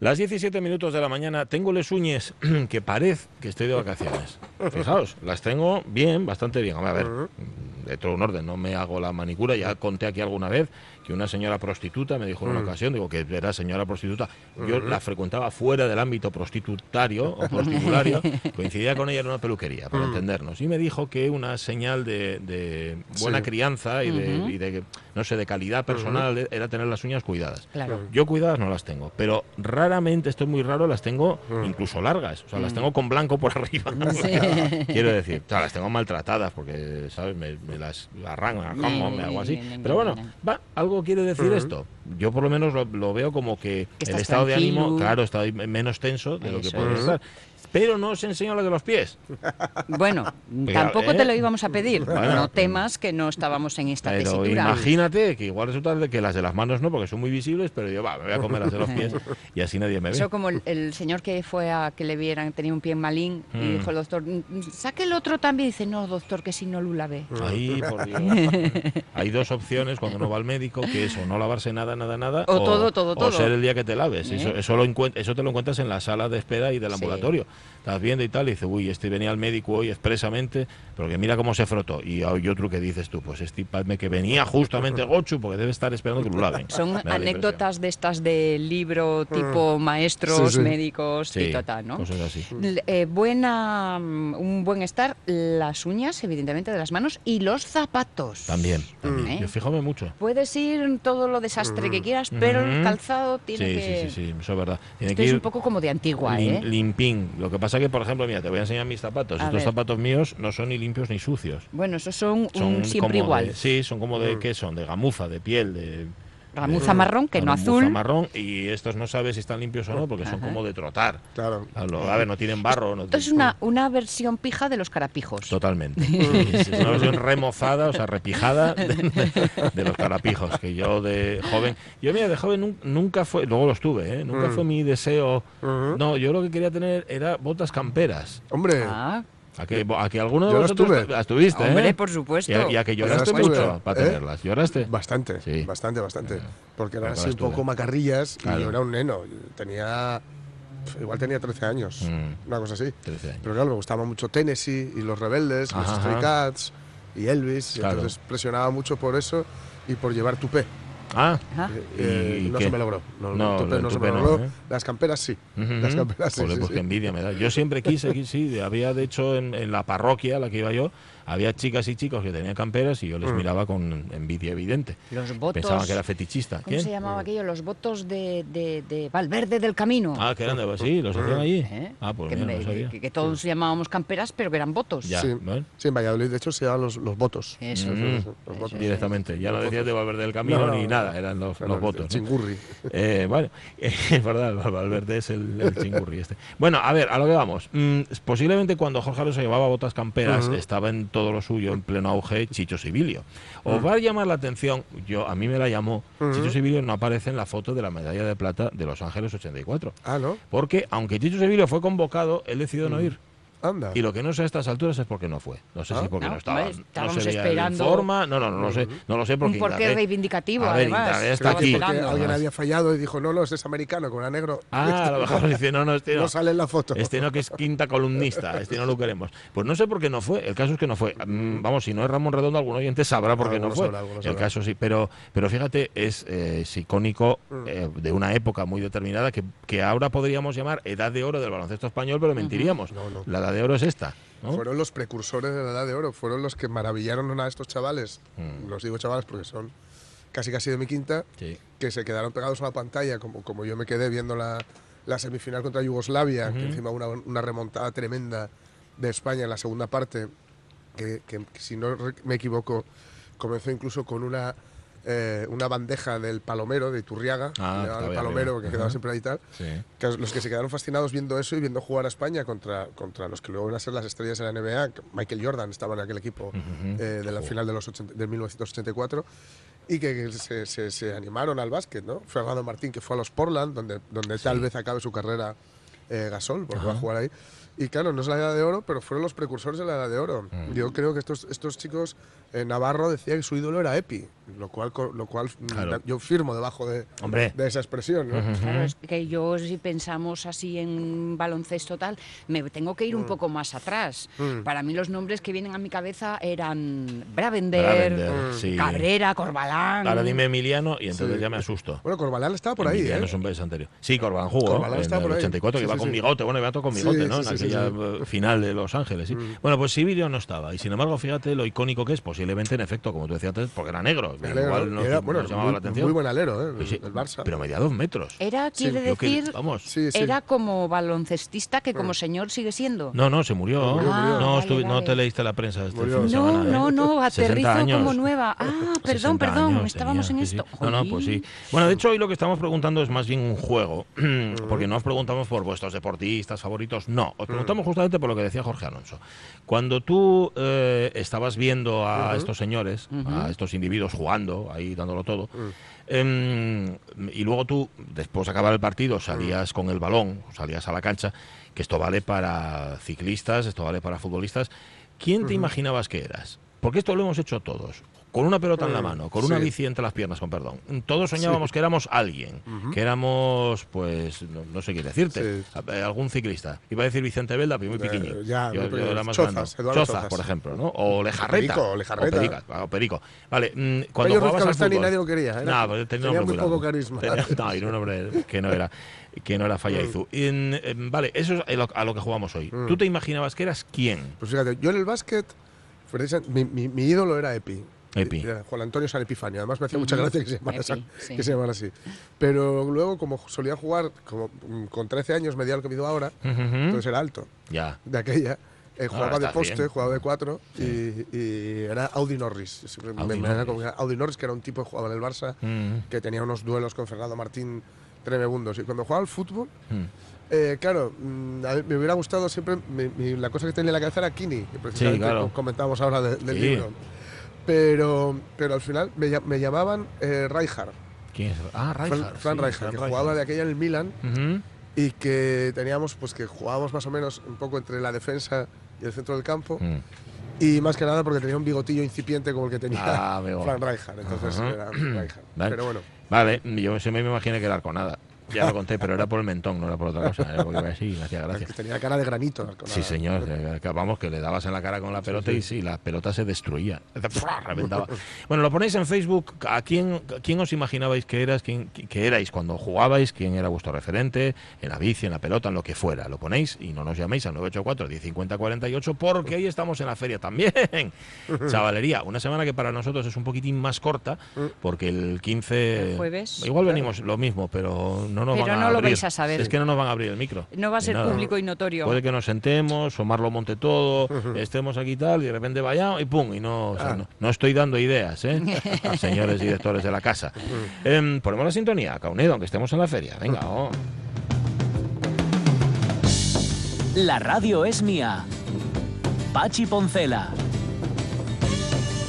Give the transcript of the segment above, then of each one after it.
Las 17 minutos de la mañana tengo les uñes que parece que estoy de vacaciones. Fijaos, las tengo bien, bastante bien. a ver, de todo un orden, no me hago la manicura, ya conté aquí alguna vez que una señora prostituta me dijo en una ocasión, digo que era señora prostituta, yo la frecuentaba fuera del ámbito prostitutario o prostitulario, coincidía con ella en una peluquería, para entendernos, y me dijo que una señal de, buena crianza y de, no sé, de calidad personal era tener las uñas cuidadas. Yo cuidadas no las tengo, pero raramente, esto es muy raro, las tengo incluso largas, o sea, las tengo con blanco por arriba. Quiero decir, o sea, las tengo maltratadas porque, ¿sabes? Me, las arranco, me hago así. Pero bueno, va, algo quiere decir esto. Yo por lo menos lo, veo como que, el estado de ánimo, claro, está menos tenso de lo que puede estar pero no os enseño lo de los pies. Bueno, tampoco te lo ¿eh? íbamos a pedir. no temas que no estábamos en esta pero imagínate que igual resulta que las de las manos no, porque son muy visibles, pero yo, va, me voy a comer las de los pies y así nadie me ve. Eso como el, señor que fue a que le vieran, tenía un pie malín y mm. dijo el doctor, saque el otro también. dice, no, doctor, que si no lo lave. Ahí, por Dios. Hay dos opciones cuando uno va al médico, que es o no lavarse nada, nada, nada. O, todo, todo, todo. O ser el día que te laves. Eso, ¿Eh? eso, eso te lo encuentras en la sala de espera y del ambulatorio estás viendo y tal, y dice, uy, este venía al médico hoy expresamente, pero que mira cómo se frotó. Y hay otro que dices tú, pues este que venía justamente Gochu, porque debe estar esperando que lo laven. Son anécdotas de estas de libro tipo mm. maestros, médicos y total, ¿no? Cosas así. Eh, buena, mm, un buen estar, las uñas, evidentemente, de las manos y los zapatos. También, también. ¿Eh? Yo fíjame mucho. Puedes ir todo lo desastre que quieras, pero el calzado tiene que... Sí, sí, sí, eso es verdad. Tiene que ir un poco como de antigua, ¿eh? Limpín. Lo que pasa que, por ejemplo, mira, te voy a enseñar mis zapatos. Estos zapatos míos no son ni limpios ni sucios. Bueno, esos son, un siempre igual. sí, son como de, mm. ¿qué son? De gamuza, de piel, de... Gamuza marrón, que no azul. marrón, y estos no sabes si están limpios o no, porque son como de trotar. Claro. A, ver, no tienen barro. No Esto es una, una versión pija de los carapijos. Totalmente. es una versión remozada, o sea, repijada de, los carapijos, que yo de joven... Yo, mira, de joven nunca fue... Luego los tuve, ¿eh? Nunca mm. fue mi deseo... No, yo lo que quería tener era botas camperas. Hombre... Ah. A que, a que alguno de vosotros estuviste, Hombre, ¿eh? por supuesto. Y a, que lloraste mucho para ¿eh? tenerlas. ¿Lloraste? Bastante, sí. bastante, bastante. Porque eran así un poco macarrillas y yo era un neno. Tenía igual tenía 13 años, mm. una cosa así. 13 años. Pero claro, me gustaba mucho Tennessee y los Rebeldes, los Stray Cats y Elvis. Y entonces presionaba mucho por eso y por llevar tupé. Ah, eh, no se me logró. No, no, se me logró. ¿eh? Las camperas sí. Las camperas sí. pues envidia me da. Yo siempre quise, quise sí. Había, de hecho, en, en, la parroquia a la que iba yo, había chicas y chicos que tenían camperas y yo les mm. miraba con envidia evidente. Los votos. Pensaba que era fetichista. ¿Cómo se llamaba aquello? Los votos de, de, Valverde del Camino. Ah, que eran de. Sí, los hacían allí. ¿Eh? Ah, pues que, que, todos llamábamos camperas, pero que eran votos. Ya, sí. sí, en Valladolid, de hecho, se llaman los, los votos. Eso, los votos. Directamente. Ya no decías de Valverde del Camino ni nada, eran los, los votos. chingurri. Eh, bueno, es verdad, Valverde es el, chingurri este. Bueno, a ver, a lo que vamos. Mm, posiblemente cuando Jorge Alonso llevaba botas camperas, estaba en todo lo suyo, en pleno auge, Chicho Sibilio. Os va a llamar la atención, yo a mí me la llamó, Chicho Sibilio no aparece en la foto de la medalla de plata de Los Ángeles 84. Ah, ¿no? Porque aunque Chicho Sibilio fue convocado, él decidió no ir. Y lo que no sé a estas alturas es porque no fue. No sé si ah. porque no, estaba. Estábamos no se esperando. forma. No, no, no, lo sé. No lo sé porque. Un porqué reivindicativo, además. está aquí. alguien había fallado y dijo, no, no, es americano, con la negro. Ah, a lo mejor dice, no, no, este no. No sale en la foto. Este no, que es quinta columnista. Este no lo queremos. Pues no sé por qué no fue. El caso es que no fue. Mm, vamos, si no es Ramón Redondo, algún oyente sabrá por qué no fue. el caso sí. Pero, pero fíjate, es, eh, icónico mm. eh, de una época muy determinada que, que ahora podríamos llamar edad de oro del baloncesto español, pero mentiríamos. La edad de oro es esta. Fueron los precursores de la edad de oro, fueron los que maravillaron a estos chavales, mm. los digo chavales porque son casi casi de mi quinta, que se quedaron pegados a la pantalla, como, como yo me quedé viendo la, la semifinal contra Yugoslavia, que encima una, una remontada tremenda de España en la segunda parte, que, que si no me equivoco, comenzó incluso con una eh, una bandeja del Palomero, de Iturriaga, ah, el Palomero, que quedaba siempre ahí y tal. Que los que se quedaron fascinados viendo eso y viendo jugar a España contra, contra los que luego iban a ser las estrellas de la NBA, Michael Jordan estaba en aquel equipo eh, de la final de los del 1984 y que, se, se, animaron al básquet, ¿no? Fernando Martín, que fue a los Portland, donde, donde tal vez acabe su carrera eh, Gasol, porque va a jugar ahí. Y claro, no es la edad de oro, pero fueron los precursores de la edad de oro. Mm. Yo creo que estos, estos chicos, eh, Navarro decía que su ídolo era Epi, lo cual, lo cual mm, Claro. yo firmo debajo de, Hombre. de esa expresión. ¿no? Claro, es que yo si pensamos así en baloncesto tal, me tengo que ir un poco más atrás. Mm. Para mí los nombres que vienen a mi cabeza eran Bravender, Bravender, Mm. sí. Cabrera, Corbalán. Ahora dime Emiliano y entonces Sí. ya me asusto. Bueno, Corbalán estaba por ahí, Emiliano ¿eh? es un anterior. Sí, Corbalán jugó Corbalán en el por ahí. 84, que Sí, iba sí, con sí. bigote. Bueno, iba todo con bigote, Sí, ¿no? sí, en sí, eh, final de Los Ángeles, sí. Mm. Bueno, pues Sibilio no estaba. Y sin embargo, fíjate lo icónico que es, posiblemente en efecto, como tú decías antes, porque era negro. Negro, igual ¿no? nos, Era, nos bueno, llamaba muy, la atención. muy buen alero, ¿eh? Pues sí, el Barça. Pero medía dos metros. Era, Sí, quiere que- decir, vamos. Sí, sí. era como baloncestista que como señor sigue siendo. No, no, se murió. Murió, murió. No, Ah, vale, no vale. te leíste la prensa este Murió. fin de No, semana, ¿eh? no, no, 60 aterrizo como nueva. Ah, perdón, 60 perdón, años estábamos tenía, en esto. No, no, pues sí. Bueno, de hecho, hoy lo que estamos preguntando es más bien un juego, porque no os preguntamos por vuestros deportistas favoritos, no. Os preguntamos justamente por lo que decía Jorge Alonso. Cuando tú eh, estabas viendo a estos señores, a estos individuos jugando, ahí dándolo todo, em, y luego tú, después de acabar el partido, salías con el balón, salías a la cancha, que esto vale para ciclistas, esto vale para futbolistas. ¿Quién te imaginabas que eras? Porque esto lo hemos hecho todos. Con una pelota en la Mm, mano, con una sí. bici entre las piernas, con perdón. Todos soñábamos que éramos alguien, que éramos, pues, no, no sé qué decirte, Sí. eh, algún ciclista. Iba a decir Vicente Belda, pero muy Eh, pequeño. ya, yo, muy yo pequeño. era más Chozas, Chozas, Chozas. por ejemplo, ¿no? O Lejarreta. Perico, Lejarreta. O Perica, o Perico. Vale, mm, cuando Pello jugabas al fútbol... nadie lo quería, era- No, pero tenía, un tenía muy poco carisma. Tenía- no, era un hombre que no era, que no era Fallaizu. Mm. En- vale, eso es a lo, que jugamos hoy. ¿Tú te imaginabas que eras quién? Pues fíjate, yo en el básquet, precisa- mi, mi- mi ídolo era Epi. Epi. Era Juan Antonio San Epifanio. Además me hacía mucha gracia que se, llamara Epi, San- sí. que se llamara así. Pero luego, como solía jugar como mm, con 13 años, medía lo que mido ahora, Ujú. entonces era alto Ya. de aquella. eh, jugaba de poste, bien. jugaba de cuatro y, y era Audi Norris. Siempre Audi me, Norris. como que Audi Norris, que era un tipo que jugaba en el Barça, Mm. que tenía unos duelos con Fernando Martín tremebundos. Y cuando jugaba al fútbol, Mm. eh, claro, mm, a mí me hubiera gustado siempre, mi- mi- la cosa que tenía en la cabeza era Kini, que precisamente claro. co- comentábamos ahora de- del Sí. libro. Pero, pero al final me, me llamaban eh, Rijkaard, ¿Quién es? Ah, Rijkaard. Fran sí, Rijkaard, Fran que Rijkaard. jugaba de aquella en el Milan y que teníamos, pues que jugábamos más o menos un poco entre la defensa y el centro del campo. Mm. Y más que nada porque tenía un bigotillo incipiente como el que tenía Ah. Fran Rijkaard. Entonces era Rijkaard. Vale. Pero bueno, Vale, yo siempre me imaginé que era Arconada. Ya lo conté, pero era por el mentón, no era por otra cosa. Era porque iba así, me hacía gracia. que tenía cara de granito. Sí, señor. que Vamos, que le dabas en la cara con la pelota y sí, la pelota se destruía. Reventaba. Bueno, lo ponéis en Facebook. ¿A quién, a quién os imaginabais que eras, quién, que erais cuando jugabais? ¿Quién era vuestro referente? En la bici, en la pelota, en lo que fuera. Lo ponéis y no nos llaméis al 984 1050 48 porque ahí estamos en la feria también. Chavalería, una semana que para nosotros es un poquitín más corta porque el 15... El jueves. Igual venimos lo mismo, pero no nos Pero van a no lo abrir. vais a saber. Es que no nos van a abrir el micro. No va a ser nada. público y notorio. Puede que nos sentemos, Omar lo monte todo, estemos aquí y tal, y de repente vayamos y pum, y no, o sea, Ah. no, no estoy dando ideas, ¿eh? A señores directores de la casa. Em, ponemos la sintonía, Caunedo, aunque estemos en la feria. Venga, oh. La radio es mía. Pachi Poncela.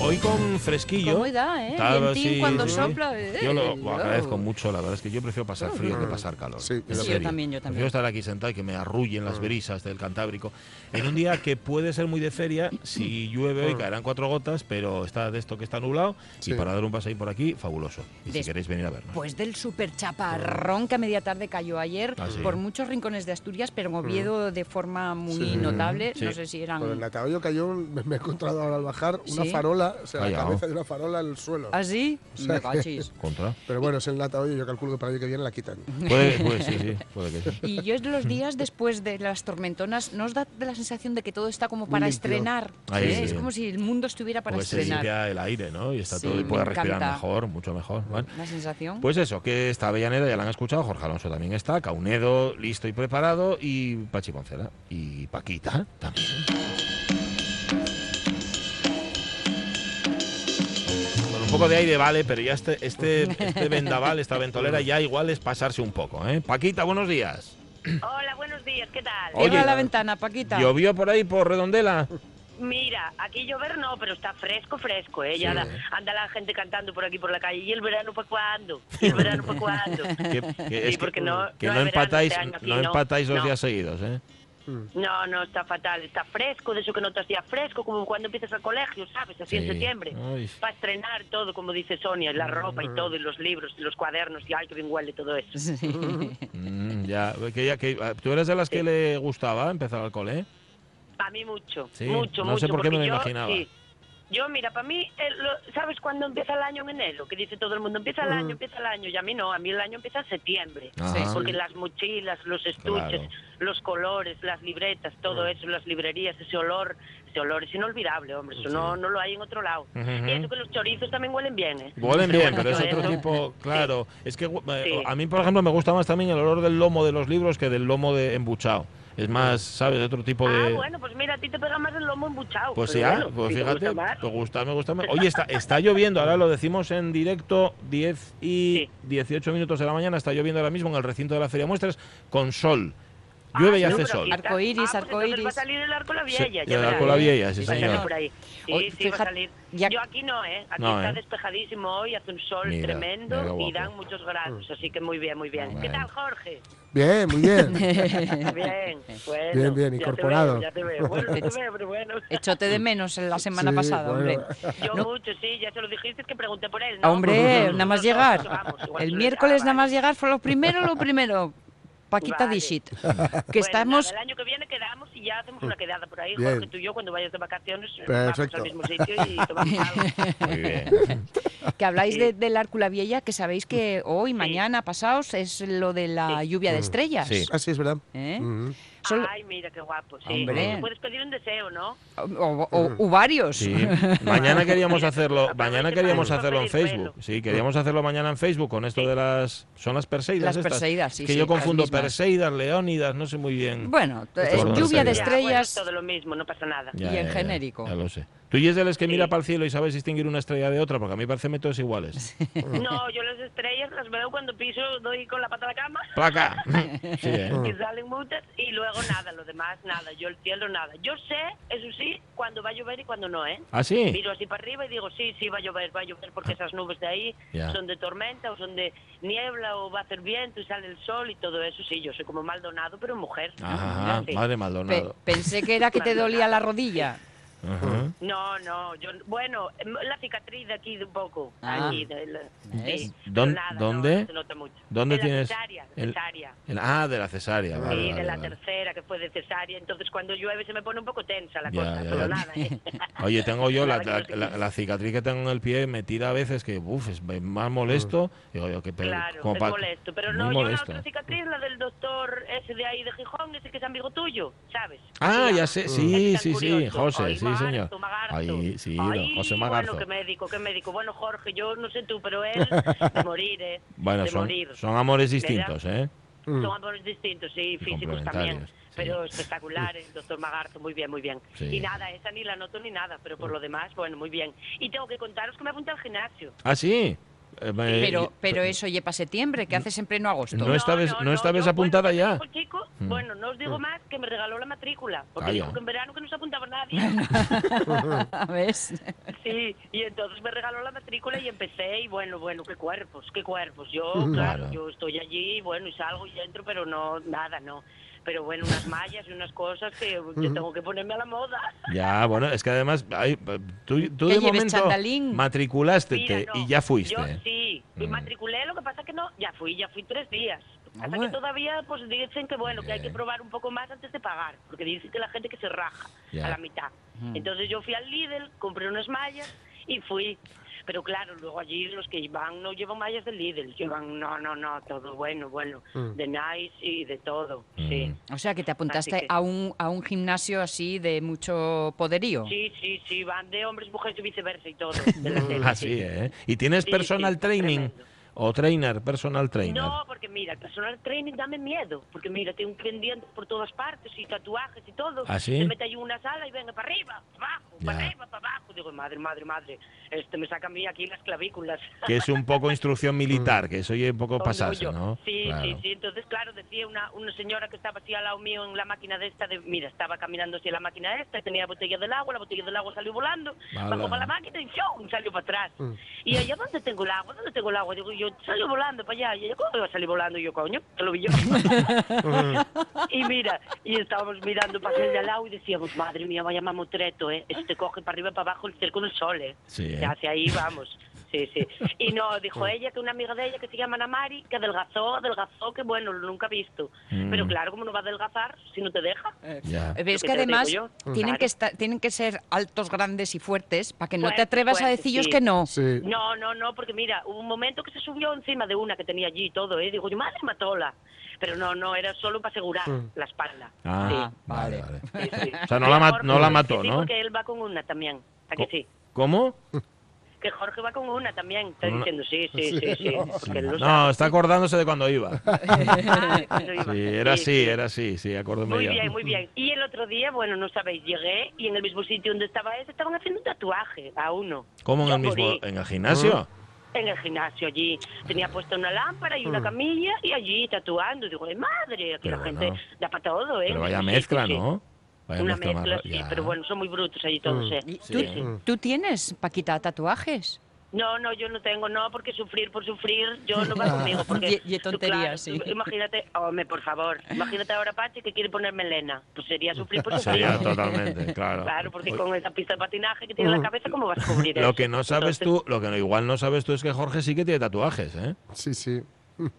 Hoy con fresquillo. ¿Cómo da, eh? Sí, cuando sí. sopla. eh, Yo lo, lo agradezco mucho, la verdad es que yo prefiero pasar frío que pasar calor. Sí, yo también, yo también. Prefiero estar aquí sentado y que me arrullen las brisas del Cantábrico. En un día que puede ser muy de feria, si llueve hoy caerán cuatro gotas, pero está de esto que está nublado Sí. y para dar un paseo por aquí, fabuloso. Y si queréis venir a vernos. Pues del super chaparrón que a media tarde cayó ayer Ah, sí. por muchos rincones de Asturias, pero en Oviedo de forma muy Sí. notable. Sí. No sé si eran. Por el Nataoyo cayó, me, he encontrado ahora al bajar una Sí. Farola, o sea, la cabeza de una farola el suelo. ¿Así? sea Me que- cachis. Contra. Pero bueno, es el Nataoyo, yo calculo que para el año que viene la quitan. Puede, puede, sí, sí, puede que sí. Y yo los días después de las tormentonas, ¿no os da la sensación de que todo está como para limpio. estrenar? Ahí ¿Eh? sí. Es como si el mundo estuviera para Porque se estrenar. limpia el aire, ¿no? Y está Sí, todo y me puede respirar encanta. mejor, mucho mejor. ¿vale? La sensación. Pues eso, que está Avellaneda, ya la han escuchado, Jorge Alonso también está, Caunedo listo y preparado, y Pachi Poncela, y Paquita también. Poco de aire vale, pero ya este, este, este vendaval, esta ventolera, ya igual es pasarse un poco, ¿eh? Paquita, buenos días. Hola, buenos días, ¿qué tal? Oye, Cierra la ventana, Paquita. ¿Llovió por ahí, por Redondela? Mira, aquí llover no, pero está fresco, fresco, ¿eh? Ya Sí. anda la gente cantando por aquí por la calle. ¿Y el verano para cuándo? ¿Y el verano para cuándo? Que, que Sí, es que, porque no- que no no, hay verano empatáis, este aquí, no no. empatáis los No. días seguidos, ¿eh? No, no, está fatal. Está fresco, de eso que no te hacía fresco, como cuando empiezas al colegio, ¿sabes? Así en septiembre. Ay. Para estrenar todo, como dice Sonia, la ropa y todo, y los libros, y los cuadernos, y ay, que bien huele todo eso. Sí. Mm, ya, que ya, que, ¿Tú eres de las que le gustaba empezar al cole? A mí mucho, Sí, mucho, no mucho. sé por qué me lo yo, imaginaba. sí. Yo, mira, para mí, eh, lo- ¿sabes cuándo empieza el año en enero? Que dice todo el mundo, empieza el año, empieza el año. Y a mí no, a mí el año empieza en septiembre. Ajá. Porque las mochilas, los estuches, Claro. los colores, las libretas, todo eso, las librerías, ese olor, ese olor es inolvidable, hombre. Eso no, no lo hay en otro lado. Y eso que los chorizos también huelen bien, ¿eh? Huelen bien, pero es otro eso- tipo, claro. Es que eh, Sí. a mí, por ejemplo, me gusta más también el olor del lomo de los libros que del lomo de embuchado. Es más, ¿sabes? De otro tipo de... Ah, bueno, pues mira, a ti te pega más el lomo embuchado. Pues pero ya, bueno, pues si te fíjate, gusta me gusta, me gusta más. Oye, está, está lloviendo, ahora lo decimos en directo, 10 y Sí. 18 minutos de la mañana, está lloviendo ahora mismo en el recinto de la Feria Muestras con sol. Llueve y Ah, hace sol. aquí está. Arcoíris, Ah, pues arcoíris. Va a salir el arco la Sí, vieja. el arco la vieja, sí, señor. por ahí. Sí, Hoy, sí, va a fíjate, salir. ya- Yo aquí no, ¿eh? Aquí No, está ¿eh? despejadísimo hoy, hace un sol Mira, tremendo mira qué y dan muchos grados, así que muy bien, muy bien. ¿Qué Bueno. tal, Jorge? Bien, muy bien. Bien, bueno. Bien, bien, ya te incorporado. veo, Ya te veo, bueno, te veo, pero bueno. Echote de menos en la semana Sí, pasada, bueno. hombre. Yo No. mucho, sí, ya se lo dijiste, que pregunté por él, ¿no? Hombre, nada más llegar. El miércoles ah, nada más llegar fue lo primero, lo primero. Paquita Vale. Dishit. Que Bueno, estamos... nada, el año que viene quedamos y ya hacemos una quedada por ahí, Bien. Jorge, tú y yo, cuando vayas de vacaciones, Perfecto. vamos al mismo sitio y tomamos algo. Muy bien. Que habláis Sí. de, del Árcula Vieja, que sabéis que hoy, mañana, pasados, es lo de la Sí. lluvia de estrellas. Sí. Así es verdad. ¿Eh? Ujú. Solo- Ay, mira qué guapo, sí. Hombre. Puedes pedir un deseo, ¿no? O, o- o- o varios. Sí. Mañana queríamos hacerlo, mañana queríamos hacerlo en Facebook. Sí, queríamos hacerlo mañana en Facebook con esto de las son las perseidas Las estas. perseidas, sí, que sí, yo confundo perseidas, leónidas, no sé muy bien. Bueno, es son lluvia de perseidas. Ya, bueno, es estrellas. todo lo mismo, no pasa nada. y en genérico. Ya lo sé. Tú y es de los que mira para el cielo y sabes distinguir una estrella de otra, porque a mí me parece métodos iguales. No, yo las estrellas las veo cuando piso, doy con la pata a la cama. ¡Placa! Sí, ¿eh? Y salen muchas y luego nada, lo demás nada, yo el cielo nada. Yo sé, eso sí, cuando va a llover y cuando no, ¿eh? ¿Ah, sí? Miro así para arriba y digo, sí, sí, va a llover, va a llover porque esas nubes de ahí son de tormenta o son de niebla o va a hacer viento y sale el sol y todo eso. Sí, yo soy como Maldonado, pero mujer. Ajá, madre Pe- Maldonado. pensé que era que te dolía la rodilla. Ajá. No, no, yo, bueno, la cicatriz de aquí de un poco, Ah. aquí, de la- sí, pero ¿Dón- nada, dónde? no se nota mucho. ¿Dónde de la tienes cesárea, el- cesárea. El- ah, de la cesárea. Vale, Sí, de vale, la vale. tercera, que fue de cesárea. Entonces, cuando llueve se me pone un poco tensa la Ya, cosa, ya, pero ya. nada. ¿eh? Oye, tengo yo la, la- la- la cicatriz que tengo en el pie, me tira a veces que, uff, es más molesto. Digo yo, que pero, Claro, como es pa- molesto. Pero no, yo la molesto. otra cicatriz, la del doctor ese de ahí de Gijón, ese que es amigo tuyo, ¿sabes? Ah, Sí, ya sé, ese sí, sí, sí. José, sí, Magarzo, señor. Magarzo. Ahí, sí, don Ay, José Magarzo. Bueno, qué médico, qué médico. Bueno, Jorge, yo no sé tú, pero él, de morir, ¿eh? Bueno, de son, morir. son amores ¿Verdad? distintos, ¿eh? Mm. Son amores distintos, sí, físicos también. sí. Pero espectaculares, doctor Magarzo, muy bien, muy bien. Sí. Y nada, esa ni la noto ni nada, pero por lo demás, bueno, muy bien. Y tengo que contaros que me apunté al gimnasio. Ah, sí. Eh, Pero, pero eso para septiembre, que haces en pleno agosto. No es- estabas- no estabas yo, apuntada bueno, ya? chico, Mm. bueno, no os digo más que me regaló la matrícula, porque Calla. dijo que en verano que no se apuntaba nadie. ¿Ves? sí, y entonces me regaló la matrícula y empecé y bueno, bueno, qué cuerpos, qué cuerpos. Yo, Claro. claro, yo estoy allí, bueno, y salgo y entro, pero no, nada, no. Pero bueno, unas mallas y unas cosas que yo tengo que ponerme a la moda. Ya, bueno, es que además hay- tú, tú de momento chandalín. matriculaste Mira, no, y ya fuiste. Yo sí, me Mm. matriculé, lo que pasa que no, ya fui, ya fui tres días. Hasta que todavía pues dicen que bueno, que hay que probar un poco más antes de pagar, porque dicen que la gente que se raja Ya. a la mitad. Mm. Entonces yo fui al Lidl, compré unas mallas y fui. Pero claro, luego allí los que van no llevan mallas del Lidl, llevan, no, no, no, todo bueno, bueno, Mm. de Nice y de todo, Mm. sí. O sea, que te apuntaste que- a, un, a un gimnasio así de mucho poderío. Sí, sí, sí, van de hombres, mujeres y viceversa y todo. de la tele, Así, ¿eh? ¿Y tienes Sí, personal sí, training? tremendo. O trainer, personal trainer? No, porque mira, el personal training dame miedo. Porque mira, tengo un pendiente por todas partes y tatuajes y todo. ¿Ah, sí? Se mete ahí en una sala y venga para arriba, para abajo, para Ya. arriba, para abajo. Digo, madre, madre, madre. Este me saca a mí aquí las clavículas. Que es un poco instrucción militar, que eso oye un poco pasarse. ¿no? Sí, Claro. sí, sí. Entonces, claro, decía una, una señora que estaba así al lado mío en la máquina de esta, de, mira, estaba caminando así en la máquina esta, tenía botella del agua, la botella del agua salió volando, bajó para la máquina y ¡fium! salió para atrás. Y ella, ¿dónde tengo el agua? ¿Dónde tengo el agua? Digo, yo, salió volando para allá. Y ella, ¿cómo iba a salir volando? Y yo, coño, que lo vi yo. y mira, y estábamos mirando para el de al lado y decíamos, madre mía, vaya mamotreto, ¿eh? Este coge para arriba y para abajo el cerco del sol, ¿eh? Sí, ¿eh? Hace ahí, vamos. Sí, sí. Y no, dijo ella que una amiga de ella que se llama Ana Mari, que adelgazó, adelgazó, que bueno, lo nunca he visto. Mm. Pero claro, ¿cómo no va a adelgazar si no te deja? Ya. Eh, Ves que además yo. tienen, Claro. que estar, tienen que ser altos, grandes y fuertes para que no te atrevas a decirles sí. que no. Sí. No, no, no, porque mira, hubo un momento que se subió encima de una que tenía allí y todo, ¿eh? Digo, yo, madre, matóla. Pero no, no, era solo para asegurar la espalda. Ah, Sí. vale, vale. Sí, sí. O sea, no la no la mató, ¿no? porque él va con una también. ¿A que sí? ¿Cómo? Que Jorge va con una también. Está diciendo sí, sí, sí, sí. No, está acordándose de cuando iba. Ah, cuando iba. Sí, era Sí, así, sí. era así, sí, acuérdame Muy ya. bien, muy bien. Y el otro día, bueno, no sabéis, llegué y en el mismo sitio donde estaba ese estaban haciendo un tatuaje a uno. ¿Cómo en Yo el mismo, morí. en el gimnasio? En el gimnasio allí. Tenía puesta una lámpara y una camilla y allí tatuando. Digo, ¡ay, madre! Aquí Pero la bueno. gente da para todo, ¿eh? Pero vaya Sí, mezcla, sí, sí. ¿no? Vaya Una mezcla, sí, pero bueno, son muy brutos allí todos, ¿eh? ¿Y Sí, ¿Tú, sí. tú tienes, Paquita, tatuajes? No, no, yo no tengo, no, porque sufrir por sufrir, yo no va conmigo. Porque, Y- y tú, tonterías, claro, sí. tú Imagínate, hombre, por favor, imagínate ahora Pachi que quiere poner melena. Pues sería sufrir por sufrir. Sería totalmente, claro. Claro, porque con esa pista de patinaje que tiene en la cabeza, ¿cómo vas a cubrir eso? Lo que no sabes Entonces, tú, lo que no- igual no sabes tú es que Jorge sí que tiene tatuajes, ¿eh? Sí, sí.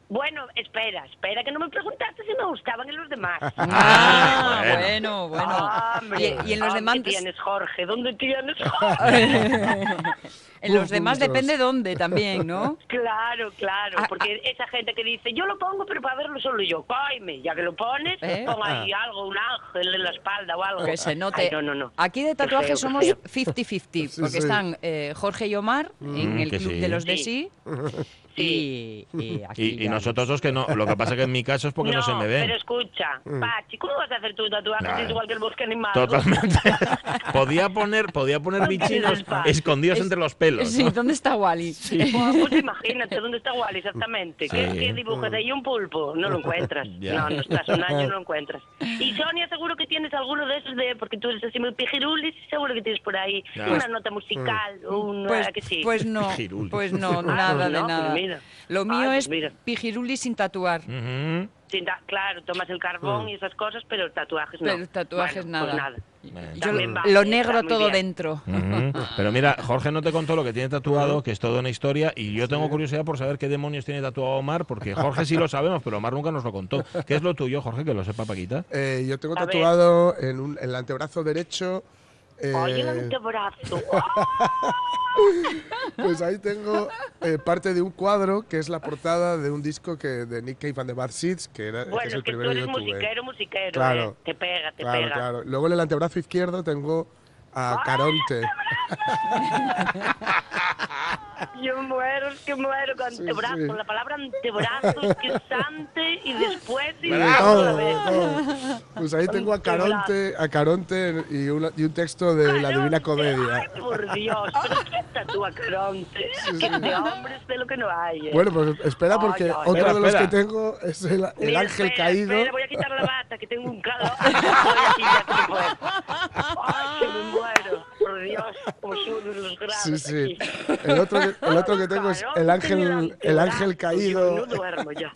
Bueno, espera, espera, que no me preguntaste si me gustaban en los demás. Ah, bueno. bueno, bueno. Hombre, Y, y en los ¿dónde demás, tienes, Jorge? ¿Dónde tienes, Jorge? en los demás depende dónde también, ¿no? Claro, claro, Ah, porque esa gente que dice, yo lo pongo, pero para verlo solo yo, coime, ya que lo pones, ¿Eh? pon ahí algo, un ángel en la espalda o algo. Que se note. Ay, no, no, no. Aquí de feo, qué somos feo. 50-50, Sí, porque sí. están eh, Jorge y Omar en Mm, el club sí. de los de Sí. Sí. Y, y aquí Y, y ya nosotros dos que no. Lo que pasa que en mi caso es porque no, se me pero ve. escucha, Pachi, ¿cómo vas a hacer tu tatuaje si Claro. es igual que el bosque animado? Totalmente. podía poner, podía poner bichitos Pasa. escondidos Es- entre los pelos. Sí, ¿no? ¿dónde está Wally? Pues, pues imagínate dónde está Wally exactamente. ¿Qué, Sí. qué dibujas ahí? Un pulpo. No lo encuentras. No, no estás un año, no lo encuentras. Y Sonia, seguro que tienes alguno de esos de. Porque tú eres así muy pijirulis, seguro que tienes por ahí una nota musical, una. Pues, que sí. pues no, Pijirulis. pues no, Ah, nada pues de no, nada. Pues. Lo mío Ay, pues es mira. pijiruli sin tatuar. Sí, da- claro, tomas el carbón y esas cosas, pero tatuajes no. Pero tatuajes Bueno, pues nada. nada. Bueno. Yo lo, negro todo bien. dentro. Pero mira, Jorge no te contó lo que tiene tatuado, que es toda una historia, y yo tengo curiosidad por saber qué demonios tiene tatuado Omar, porque Jorge sí lo sabemos, pero Omar nunca nos lo contó. ¿Qué es lo tuyo, Jorge? Que lo sepa Paquita. Eh, yo tengo tatuado en, un, en el antebrazo derecho. Eh, antebrazo. Pues ahí tengo eh, parte de un cuadro que es la portada de un disco que de Nick Cave and the Bad Seeds, que, era, que Bueno, es es el que tú primero que eres yo tuve. musiquero, musiquero. Claro. eh. Te pega, te Claro, pega. claro. Luego en el antebrazo izquierdo tengo a Caronte. Yo muero, es que muero con Sí, antebrazo, sí. la palabra antebrazo, es que es antes y después y Todo, otra vez. todo. Pues ahí tengo a Caronte, a Caronte y, una- y un texto de la Divina Comedia. Ay, por Dios, pero ¿quién tatúa Caronte? Que de hombres de lo que no hay. eh. Bueno, pues espera porque Ay, ay. otro Espera, de los espera. que tengo es el, el Mira, ángel espera, caído. espera, voy a quitar la bata, que tengo un calor. Ay, que me muero. Por Dios, como suben los grados Sí, sí. aquí. El otro que, el otro que tengo es el ángel, el ángel Yo caído. no duermo ya.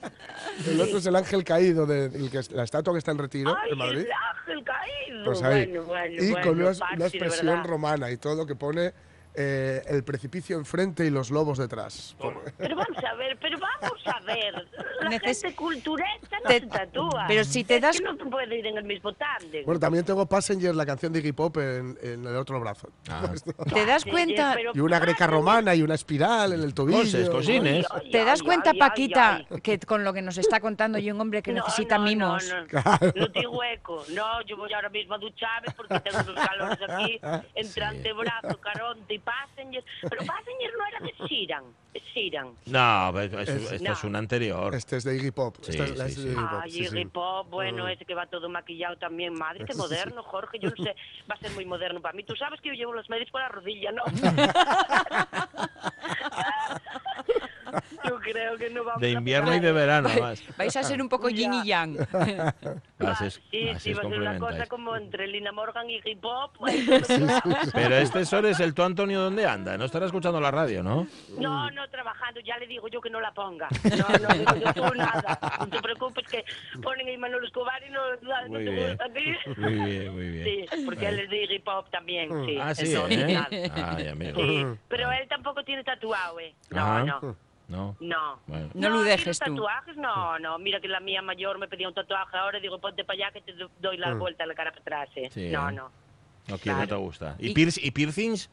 El otro es el ángel caído de el que, la estatua que está en retiro Ay, en Madrid. el ángel caído. Pues ahí. Bueno, bueno, y bueno, con una, expresión romana y todo que pone eh, el precipicio enfrente y los lobos detrás. Pero vamos a ver, pero vamos a ver. La Neces- gente cultureta no Te- se tatúa. pero si te Es das- que no puede ir en el mismo tándem. Bueno, también tengo Passenger, la canción de Iggy Pop, en, en el otro brazo. ¿Te das Sí, cuenta? Y una greca romana y una espiral en el tobillo. Coses, cosines. ¿Te das cuenta, Paquita, que con lo que nos está contando y un hombre que No, necesita no, mimos? No, no, Claro. no te hueco. No, yo voy ahora mismo a ducharme porque tengo unos calores aquí entre antebrazo, caronte y Passenger. Pero Passenger no era de Siran. Es Siran. No, pero es- Es- esta es No. una anterior. Este es de Iggy Pop. Sí, Esta es la sí, es de sí. Iggy Pop. Ay, sí, Iggy sí. Pop, bueno, Mm. ese que va todo maquillado también. Madre, qué moderno, Jorge. Yo no sé, va a ser muy moderno para mí. Tú sabes que yo llevo los medios por la rodilla, ¿no? yo creo que no vamos De a invierno y pegar. de verano, más. Vais a ser un poco yin y yang. Así sí, sí, va a ser una cosa como entre Lina Morgan y Iggy Pop. Pero este sol es el tú, Antonio, ¿dónde anda? No estará escuchando la radio, ¿no? No, no, trabajando, ya le digo yo que no la ponga. No, no, digo yo tú nada. No te preocupes que ponen ahí Manolo Escobar y no, no Muy te bien. a ti. Muy bien, muy bien. Sí, porque él es de Iggy Pop también, sí. Ah, sí, eso, ¿eh? Ay, amigo. Sí, pero él tampoco tiene tatuado, ¿eh? No, Ajá. no. No. No. Bueno. No lo dejes tú. tatuajes? No, no. Mira que la mía mayor me pedía un tatuaje ahora. Digo, ponte para allá que te do- doy la vuelta a la cara para atrás, ¿eh? Sí, no, ¿eh? no. No quiero, no Claro. te gusta. ¿Y, Y- pierc- y piercings?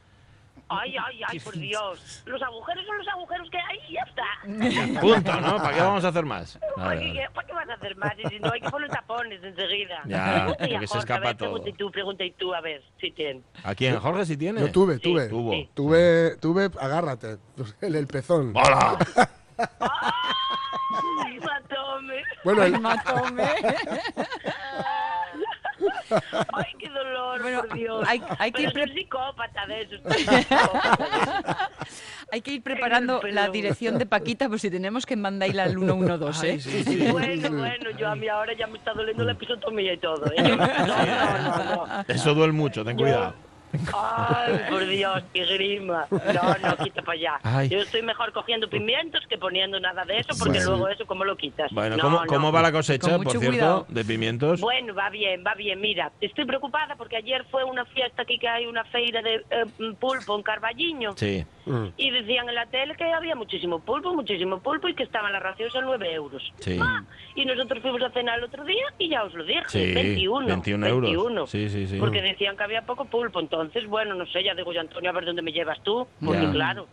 Ay, ay, ay, por Dios. Los agujeros son los agujeros que hay y ya está. Punto, ¿no? ¿Para qué vamos a hacer más? ¿Para qué, para qué vas a hacer más? Y si no, hay que poner tapones enseguida. Ya, porque a se escapa a ver, todo. Pregunta y tú, pregunta y tú, a ver si tiene. ¿A quién? ¿Jorge si tiene? Yo tuve, tuve. Tuvo. Sí. Tuve, tuve, agárrate, el, el pezón. ¡Hola! Ay, matóme. Bueno, el, Matome. Ay, qué dolor, Bueno, por Dios. hay- hay que pre- soy psicópata de esos. Hay que ir preparando la dirección de Paquita por si tenemos que mandarla al 112, ¿eh? Ay, sí, sí. Bueno, bueno, yo a mí ahora ya me está doliendo la episotomía y todo. ¿eh? No, no, no, no. Eso duele mucho, ten cuidado. Ay, por Dios, qué grima. No, no, quita para allá. Ay. Yo estoy mejor cogiendo pimientos que poniendo nada de eso, porque Bueno. luego eso, ¿cómo lo quitas? Bueno, No, ¿cómo, no. cómo va la cosecha, por cierto, cuidado. de pimientos? Bueno, va bien, va bien. Mira, estoy preocupada porque ayer fue una fiesta aquí que hay una feira de eh, pulpo en Carballiño. Sí. Mm. Y decían en la tele que había muchísimo pulpo, muchísimo pulpo y que estaban las raciones a 9 euros. Sí. Ah, y nosotros fuimos a cenar el otro día y ya os lo dije, Sí, 21. 21 euros. 21. Sí, sí, sí. Porque decían que había poco pulpo. Entonces, bueno, no sé, ya digo yo, Antonio, a ver dónde me llevas tú. Porque Ya. claro,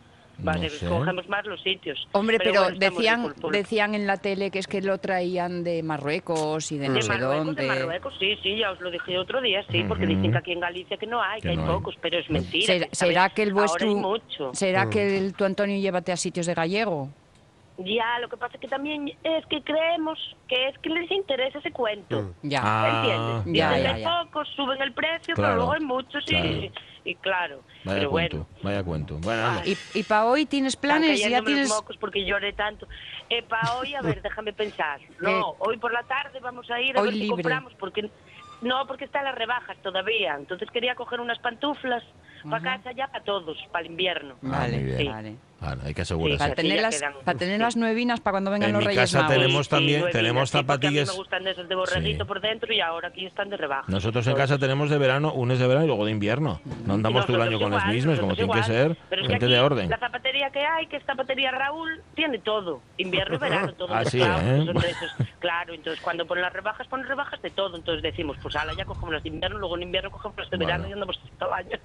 va a No ser- sé. escogemos más los sitios. Hombre, pero, bueno, decían, pulpo. decían en la tele que es que lo traían de Marruecos y de no De sé Marruecos, dónde. de Marruecos, sí, sí, ya os lo dije otro día, sí, porque dicen que aquí en Galicia que no hay, Que que, no hay hay. pocos, pero es mentira. ¿Será, que, será ¿sabes? que el Ahora vuestro hay mucho. será que el, tu Antonio llévate a sitios de gallego? Ya, lo que pasa es que también es que creemos que es que les interesa ese cuento. Ya. Ah, ¿Entiendes? ya, ya, ya. pocos, suben el precio, Claro, pero luego hay muchos y claro. y, y claro. Vaya pero cuento, bueno. vaya cuento. Bueno, anda. ¿Y, y para hoy tienes planes? ¿Ya los tienes...? mocos porque lloré tanto. Eh, para hoy, a ver, déjame pensar. No, hoy por la tarde vamos a ir a Hoy ver si libre. compramos porque no, porque están las rebajas todavía. Entonces quería coger unas pantuflas para casa ya para todos, para el invierno. Ah, muy bien. Vale, hay que asegurarse. Para Sí, tener, ya las, quedan. para tener las nuevinas para cuando vengan En los mi Reyes casa Magos. tenemos también- tenemos sí, mí zapatillas- me gustan de esas de borreguito Sí. por dentro y ahora aquí están de rebaja. Nosotros en casa tenemos de verano, unes de verano y luego de invierno. No andamos todo el año con las mismas, como tiene que ser. Pero es que Gente aquí de orden. La zapatería que hay, que es zapatería Raúl, tiene todo. Invierno y verano, todo. Ah, sí, mezclado, ¿eh? esos. Claro, entonces cuando ponen las rebajas, ponen rebajas de todo. Entonces decimos, pues ala, ya cogemos las de invierno, luego en invierno cogemos las de Bueno. verano y andamos todo el año.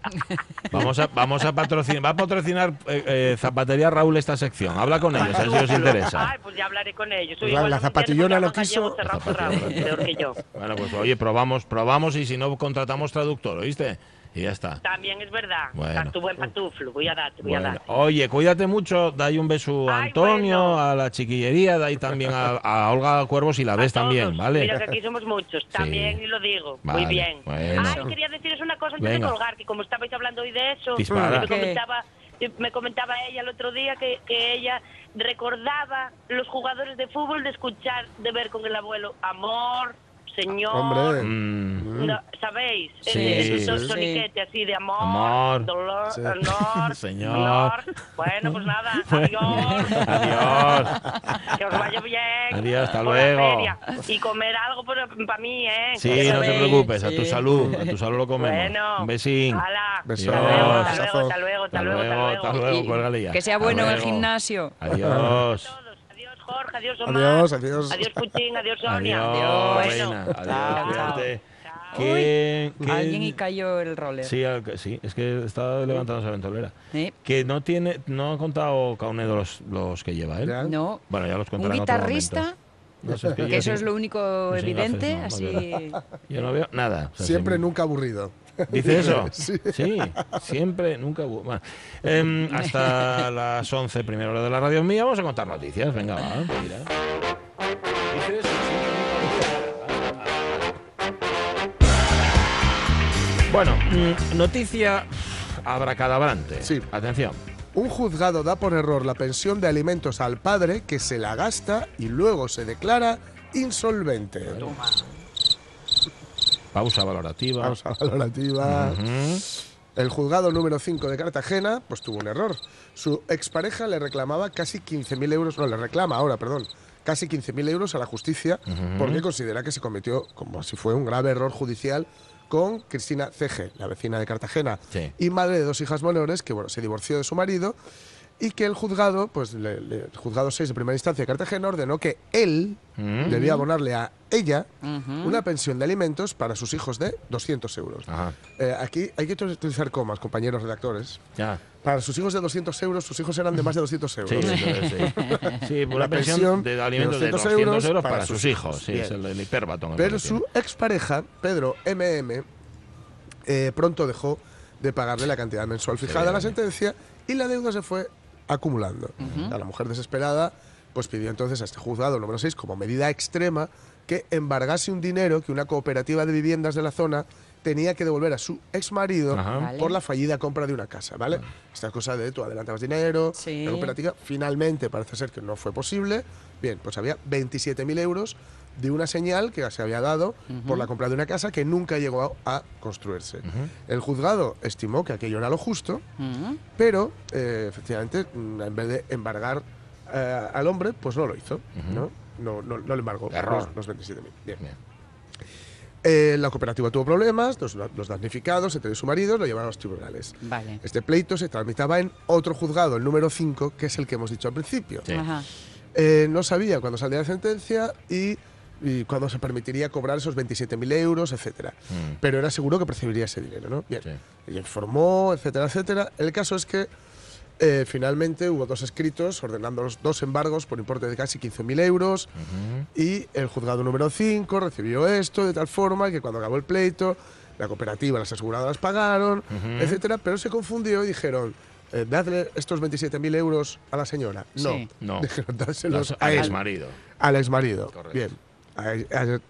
Vamos a, vamos a patrocinar, va a patrocinar eh, eh, Zapatería Raúl esta sección. Habla con ellos, a ver si os interesa. Ay, pues ya hablaré con ellos. Pues la me zapatillona lo quiso. La que. Bueno, pues oye, probamos, probamos y si no contratamos traductor, ¿oíste? Y ya está. También es verdad. Bueno. Tu buen pantuflo. Voy a darte, voy a Bueno, darte. oye, cuídate mucho, dai un beso a Ay, Antonio, bueno. a la chiquillería, dai también a, a Olga Cuervo si la ves A también. ¿vale? Mira que aquí somos muchos, también, y lo digo. Vale, Muy bien. bueno. Ay, quería deciros una cosa antes Venga. de colgar, que como estabais hablando hoy de eso, Dispara. ¿Qué? comentaba, me comentaba ella el otro día que, ella recordaba los jugadores de fútbol de escuchar, de ver con el abuelo, amor, señor. Hombre. Mm, No, ¿Sabéis? Sí, Ese sí, son- sí. soniquete así de amor, Amor. dolor, Sí. honor, Señor. honor. Bueno, pues nada, adiós. Adiós. Que os vaya bien. Adiós, hasta luego. Y comer algo para mí, ¿eh? Sí, no te preocupes, a tu salud, a tu salud lo comemos. Bueno. Un besín. Hala. Beso. Hasta luego, Adiós. hasta luego, hasta luego, hasta luego, hasta hasta luego. luego, Y- cuélgale ya. que sea Hasta bueno en el luego. gimnasio. Adiós. Jorge, adiós, Omar. Adiós, adiós. Adiós, Puchín, adiós, Sonia. Adiós, Bueno. reina. Adiós, chao. cuídate. Chao. Que, que- Alguien y cayó el roller. Sí, sí, es que está levantándose la ventolera. ¿Eh? Que no tiene, no ha contado Caunedo los, los que lleva él. Ya. No. Bueno, ya los Un contará en otro guitarrista. No sé, es que eso sí- es lo único evidente, gafas, no, así... Yo no veo nada. O sea, Siempre, sí- nunca aburrido. ¿Dice eso? Sí. siempre, nunca hubo. Bueno, em, hasta las 11, primera hora de la radio mía, vamos a contar noticias. Venga, va, mira. ¿Dice eso? Bueno, mm, noticia abracadabrante. Sí. Atención. Un juzgado da por error la pensión de alimentos al padre que se la gasta y luego se declara insolvente. Pausa valorativa. Pausa valorativa. El juzgado número 5 de Cartagena pues tuvo un error. Su expareja le reclamaba casi 15.000 euros, no, le reclama ahora, perdón, casi 15.000 euros a la justicia porque considera que se cometió como si fue un grave error judicial con Cristina CG, la vecina de Cartagena y madre de dos hijas menores que bueno, se divorció de su marido y que el juzgado, pues el juzgado 6 de primera instancia de Cartagena ordenó que él mm. debía abonarle a ella una pensión de alimentos para sus hijos de 200 euros. Eh, aquí hay que utilizar comas, compañeros redactores. Ya. Para sus hijos de 200 euros, sus hijos eran de más de 200 euros. Sí, sí, sí. una pensión de alimentos de 200, euros, para, sus, hijos. Sí, es el, hiperbatón. Pero su expareja, Pedro MM, eh, pronto dejó de pagarle la cantidad mensual fijada a la sentencia y la deuda se fue acumulando. la mujer desesperada pues pidió entonces a este juzgado número 6 como medida extrema que embargase un dinero que una cooperativa de viviendas de la zona tenía que devolver a su ex marido por la fallida compra de una casa, ¿vale? Esta cosa de tú adelantabas dinero, la cooperativa, finalmente parece ser que no fue posible. Bien, pues había 27.000 euros de una señal que se había dado por la compra de una casa que nunca llegó a, construirse. El juzgado estimó que aquello era lo justo, pero eh, efectivamente, mm, en vez de embargar eh, al hombre, pues no lo hizo. ¿no? No, no, le embargó los, 27.000. Bien. Eh, la cooperativa tuvo problemas, los, damnificados, entre su marido, lo llevaron a los tribunales. Este pleito se tramitaba en otro juzgado, el número 5, que es el que hemos dicho al principio. no sabía cuándo salía la sentencia y y cuando se permitiría cobrar esos 27.000 euros, etcétera. Mm. Pero era seguro que percibiría ese dinero, ¿no? Bien. Y informó, etcétera, etcétera. El caso es que eh, finalmente hubo dos escritos ordenando los dos embargos por importe de casi 15.000 euros y el juzgado número 5 recibió esto de tal forma que cuando acabó el pleito, la cooperativa, las aseguradoras pagaron, etcétera, pero se confundió y dijeron, eh, dadle estos 27.000 euros a la señora. No, no. dijeron al ex marido. Al ex marido. Bien.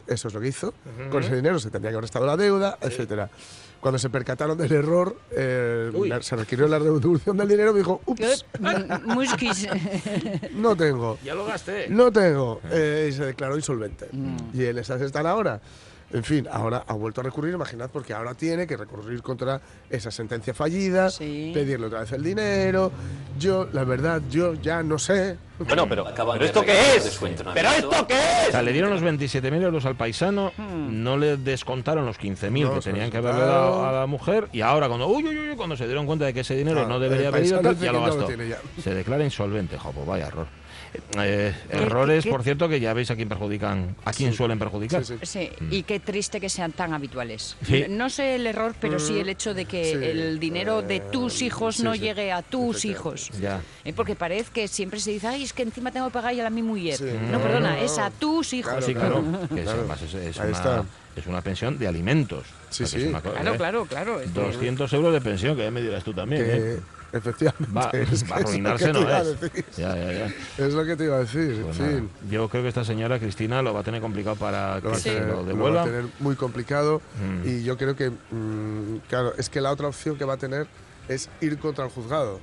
Eso es lo que hizo. Con ese dinero se tendría que haber estado la deuda, etcétera. Cuando se percataron del error, eh, se requirió la devolución del dinero y dijo, ups, no tengo. Ya lo gasté. No tengo. Eh, y se declaró insolvente. Mm. Y en esas están ahora. En fin, ahora ha vuelto a recurrir, imaginad, porque ahora tiene que recurrir contra esa sentencia fallida, pedirle otra vez el dinero. Yo, la verdad, yo ya no sé. Bueno, pero, ¿pero esto qué es? ¿Pero esto qué es? O sea, le dieron los 27.000 euros al paisano, hmm. no le descontaron los 15.000 que tenían que haberle dado a la mujer, y ahora cuando, uy, uy, uy, cuando se dieron cuenta de que ese dinero no debería haber ido, ya lo gastó. Se declara insolvente, jopo, vaya error. Eh, errores, por cierto, que ya veis a quién perjudican, a quién suelen perjudicar. Sí, mm. y qué triste que sean tan habituales. No sé el error, pero sí el hecho de que el dinero de tus hijos no llegue a tus hijos. Ya. Eh, porque parece que siempre se dice, ay, es que encima tengo que pagar a mi mujer. No, perdona, es a tus hijos. sí, claro. es, una, es, una, pensión de alimentos. Sí, sí. claro, ¿eh? claro, claro, 200 euros de pensión, que ya me dirás tú también. ¿eh? Efectivamente. Va, es a arruinarse no es. Ya, ya, ya. Es lo que te iba a decir. Pues Yo creo que esta señora Cristina lo va a tener complicado para que se lo devuelva. Lo va a tener muy complicado mm. y yo creo que, mm, claro, es que la otra opción que va a tener es ir contra el juzgado.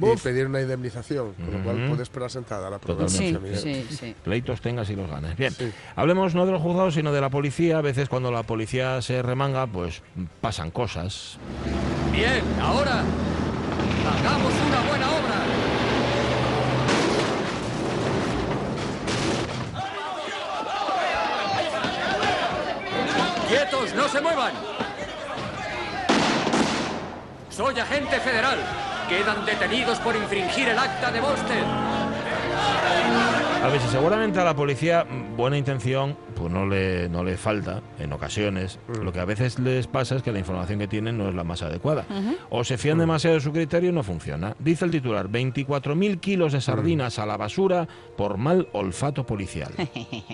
y pedir una indemnización, con lo cual mm-hmm. puede esperar sentada la sí, sí, sí. Pleitos tengas y los ganes. Bien, hablemos no de los juzgados, sino de la policía. A veces cuando la policía se remanga, pues pasan cosas. Bien, ahora Hagamos una buena obra. ¡Quietos! ¡No se muevan! Soy agente federal. Quedan detenidos por infringir el acta de Boston. A ver, si seguramente a la policía mm, buena intención pues no le, no le falta en ocasiones. Mm. Lo que a veces les pasa es que la información que tienen no es la más adecuada. O se fían demasiado de su criterio y no funciona. Dice el titular, 24.000 kilos de sardinas a la basura por mal olfato policial.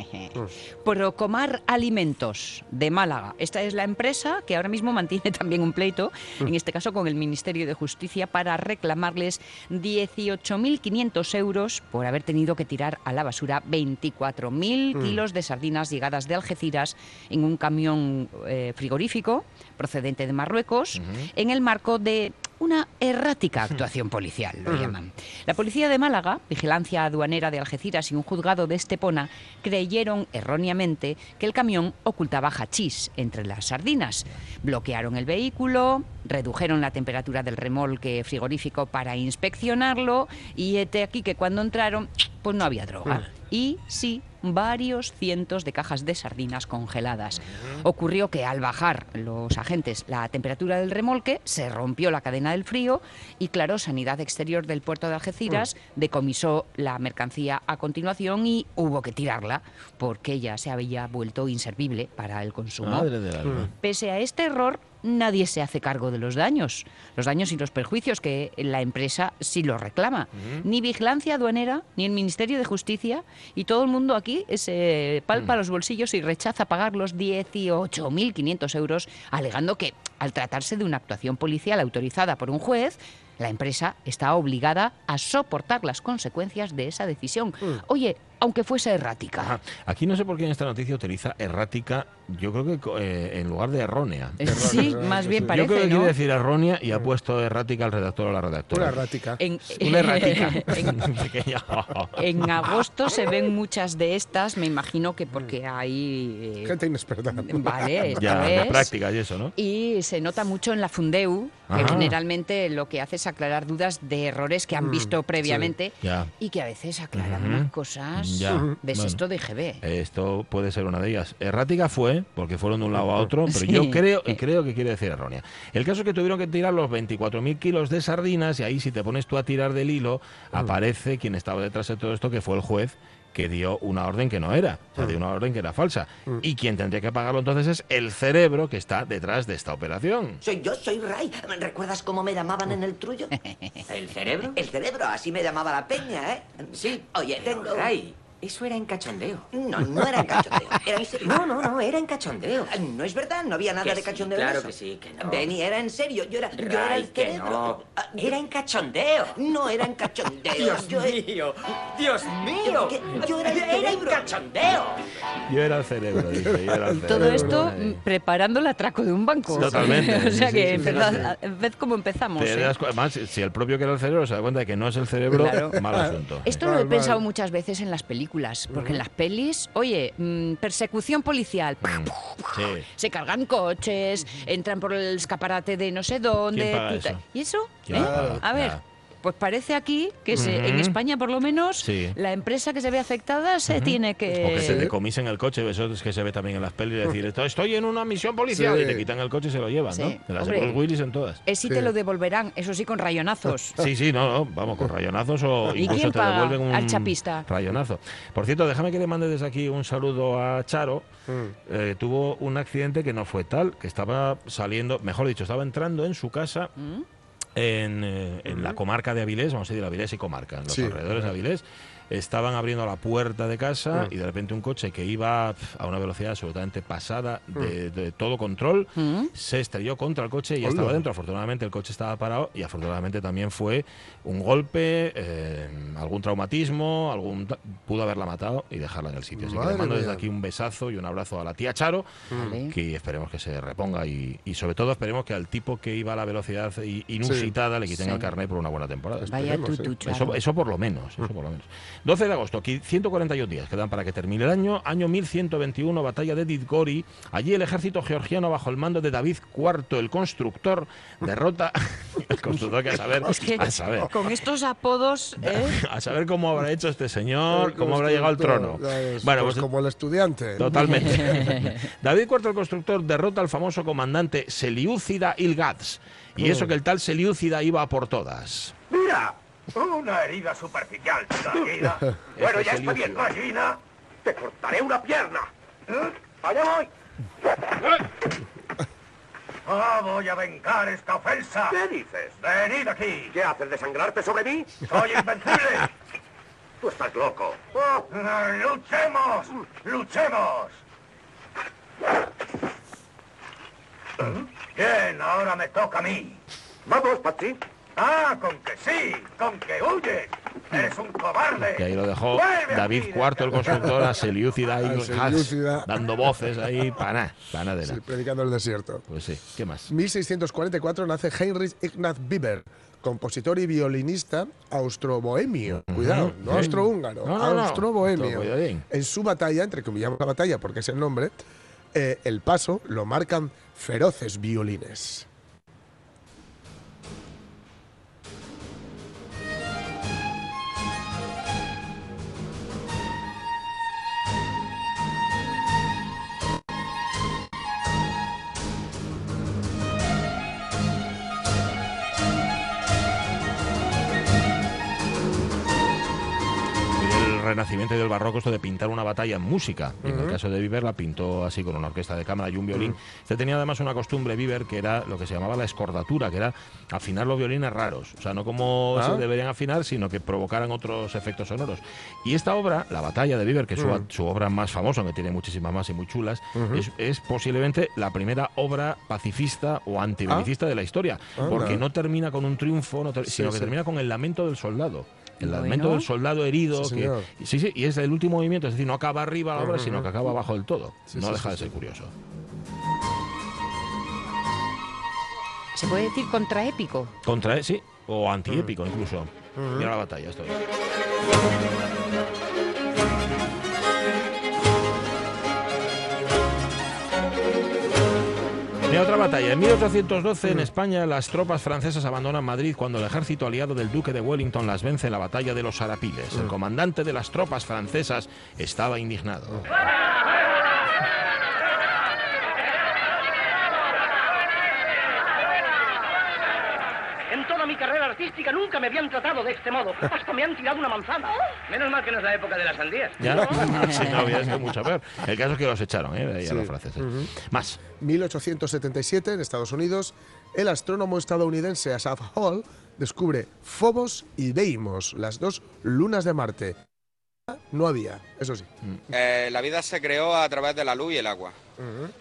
Procomar Alimentos de Málaga. Esta es la empresa que ahora mismo mantiene también un pleito, en este caso con el Ministerio de Justicia, para reclamarles 18.500 euros por haber tenido que tirar a la basura 24.000 kilos de sardinas llegadas de Algeciras en un camión eh, frigorífico procedente de Marruecos, en el marco de una errática actuación policial, lo llaman. La policía de Málaga, Vigilancia Aduanera de Algeciras y un juzgado de Estepona creyeron erróneamente que el camión ocultaba hachís entre las sardinas. Bloquearon el vehículo, redujeron la temperatura del remolque frigorífico para inspeccionarlo y este aquí que cuando entraron pues no había droga. Y sí, varios cientos de cajas de sardinas congeladas. Ocurrió que al bajar los agentes la temperatura del remolque, se rompió la cadena del frío y, claro, Sanidad Exterior del puerto de Algeciras decomisó la mercancía a continuación y hubo que tirarla porque ya se había vuelto inservible para el consumo. Madre del alma. Pese a este error, nadie se hace cargo de los daños, los daños y los perjuicios que la empresa sí los reclama. Ni vigilancia aduanera, ni el Ministerio de Justicia, y todo el mundo aquí se palpa los bolsillos y rechaza pagar los 18.500 euros, alegando que al tratarse de una actuación policial autorizada por un juez, la empresa está obligada a soportar las consecuencias de esa decisión. Oye, aunque fuese errática. Ajá. Aquí no sé por qué en esta noticia utiliza errática, yo creo que co- eh, en lugar de errónea. Eh, Sí, más bien yo creo que parece, quiere ¿no? decir errónea y ha puesto errática al redactor o la redactora. Una errática. En, Una errática. en- agosto se ven muchas de estas, me imagino que porque hay... eh, Gente inexperta. vale, ya, práctica y eso, ¿no? Y se nota mucho en la Fundeu, que Ajá. generalmente lo que hace es aclarar dudas de errores que han visto previamente y que a veces aclaran unas cosas. Ya. ¿Ves Bueno. esto de GB? Esto puede ser una de ellas. Errática fue, porque fueron de un lado a otro, pero Sí. yo creo y creo que quiere decir errónea. El caso es que tuvieron que tirar los 24.000 kilos de sardinas y ahí si te pones tú a tirar del hilo, aparece quien estaba detrás de todo esto, que fue el juez que dio una orden que no era, o sea, dio una orden que era falsa. Y quien tendría que pagarlo entonces es el cerebro que está detrás de esta operación. Soy yo, soy Ray. ¿Recuerdas cómo me llamaban en el trullo? ¿El cerebro? El cerebro, así me llamaba la peña, ¿eh? Sí. Oye, tengo... Ray, eso era en cachondeo. No, no era en cachondeo. Era en serio. No, no, no, era en cachondeo. No es verdad, no había nada Que de sí, cachondeo. en claro eso. que sí, que no. Benny, era en serio. Yo era, yo era el que cerebro. no. Ah, Era en cachondeo. No era en cachondeo. Dios yo mío, Dios mío. Yo era el Era en cachondeo. Yo era el cerebro, dice, yo era el Y cerebro. todo esto Ay. mm, preparando el atraco de un banco. Totalmente, o sea sí, que sí, sí, empezad- sí. ved cómo empezamos. ¿eh? das Además, si el propio que era el cerebro se da cuenta de que no es el cerebro, Claro. mal asunto. Esto Mal, lo he mal. pensado muchas veces en las películas, porque en las pelis, oye, mm, persecución policial, Mm, Sí. se cargan coches, entran por el escaparate de no sé dónde. ¿Quién paga tú ta- eso? ¿Y eso? ¿Quién ¿Eh? paga? A ver. Pues parece aquí que se- en. España, por lo menos, Sí. la empresa que se ve afectada se tiene que. O que se decomisen el coche, eso es que se ve también en las pelis, decir, "Estoy- estoy en una misión policial Sí. y te quitan el coche y se lo llevan, Sí. ¿no? De las de Hombre. Willis en todas. Eh, sí te lo devolverán, eso sí, con rayonazos. Sí, sí, no, no, vamos, con rayonazos o ¿Y incluso quién te paga devuelven un al chapista? rayonazo. Por cierto, déjame que le mande desde aquí un saludo a Charo. Eh, tuvo un accidente que no fue tal, que estaba saliendo, mejor dicho, estaba entrando en su casa ¿Mm? En, eh, en la comarca de Avilés, vamos a decir Avilés y comarca, en los Sí. alrededores de Avilés. Estaban abriendo la puerta de casa y de repente un coche que iba a una velocidad absolutamente pasada de, de todo control se estrelló contra el coche y ya estaba dentro. Afortunadamente el coche estaba parado y afortunadamente también fue un golpe, eh, algún traumatismo, algún pudo haberla matado y dejarla en el sitio. Así que le mando desde aquí un besazo y un abrazo a la tía Charo, Vale. que esperemos que se reponga y, y sobre todo esperemos que al tipo que iba a la velocidad inusitada le quiten Sí. el carnet por una buena temporada. Eso, eso por lo menos, eso por lo menos. 12 de agosto, aquí 141 días quedan para que termine el año. Año 1121, batalla de Didgori. Allí el ejército georgiano, bajo el mando de David IV, el constructor, derrota. el constructor que a saber, Es que a saber. Con estos apodos, ¿eh? A saber cómo habrá hecho este señor, cómo habrá llegado al trono. Ya Bueno, pues pues como el estudiante. Totalmente. David IV el constructor derrota al famoso comandante Seliúcida Ilgaz. Y eso que el tal Seliúcida iba a por todas. Mira, Una herida superficial. Bueno, Este ya es el está bien, gallina. Te cortaré una pierna. ¿Eh? Allá voy. Ah, voy a vengar esta ofensa. ¿Qué dices? Venid aquí. ¿Qué haces, desangrarte sobre mí? Soy invencible. Tú estás loco. Ah, ¡Luchemos! ¡Luchemos! Bien, ahora me toca a mí. Vamos, Patsy. Ah, con que sí, con que huyes. Eres un cobarde. Y ahí lo dejó David IV, el consultor, a Selyúcida y dando voces ahí, para nada, para nada de Sí, nada. predicando el desierto. Pues sí, ¿qué más? 1644 nace Heinrich Ignaz Bieber, compositor y violinista austro-bohemio. Cuidado, no Sí. austrohúngaro, No, no, austro-bohemio. En su batalla, entre comillas la batalla porque es el nombre, eh, el paso lo marcan feroces violines. Renacimiento y del Barroco, esto de pintar una batalla en música. Y en el caso de Bieber la pintó así con una orquesta de cámara y un violín. Este tenía además una costumbre, Bieber, que era lo que se llamaba la escordatura, que era afinar los violines raros. O sea, no como Ah. se deberían afinar, sino que provocaran otros efectos sonoros. Y esta obra, La batalla de Bieber, que es su, su obra más famosa, que tiene muchísimas más y muy chulas, es, es posiblemente la primera obra pacifista o antibelicista de la historia. Porque no termina con un triunfo, no ter- Sí, sino que sí. termina con el lamento del soldado. El Bueno. lamento del soldado herido. Sí, que- sí, sí, y es el último movimiento, es decir, no acaba arriba la obra, sino que acaba abajo del todo. Sí, no sí, deja sí, de ser sí. curioso. ¿Se puede decir contraépico? Contra, sí, o antiépico incluso. Mira la batalla, esto otra batalla. En 1812 Mm. en España las tropas francesas abandonan Madrid cuando el ejército aliado del duque de Wellington las vence en la batalla de los Arapiles. Mm. El comandante de las tropas francesas estaba indignado. En toda mi carrera artística nunca me habían tratado de este modo. Hasta me han tirado una manzana. Menos mal que no es la época de las sandías. ¿Ya? sí, no, había sido mucho peor. El caso es que los echaron, ¿eh? Ahí a Sí. los franceses. Más. 1877, en Estados Unidos, el astrónomo estadounidense Asaph Hall descubre Phobos y Deimos, las dos lunas de Marte. No había, eso sí. Eh, la vida se creó a través de la luz y el agua.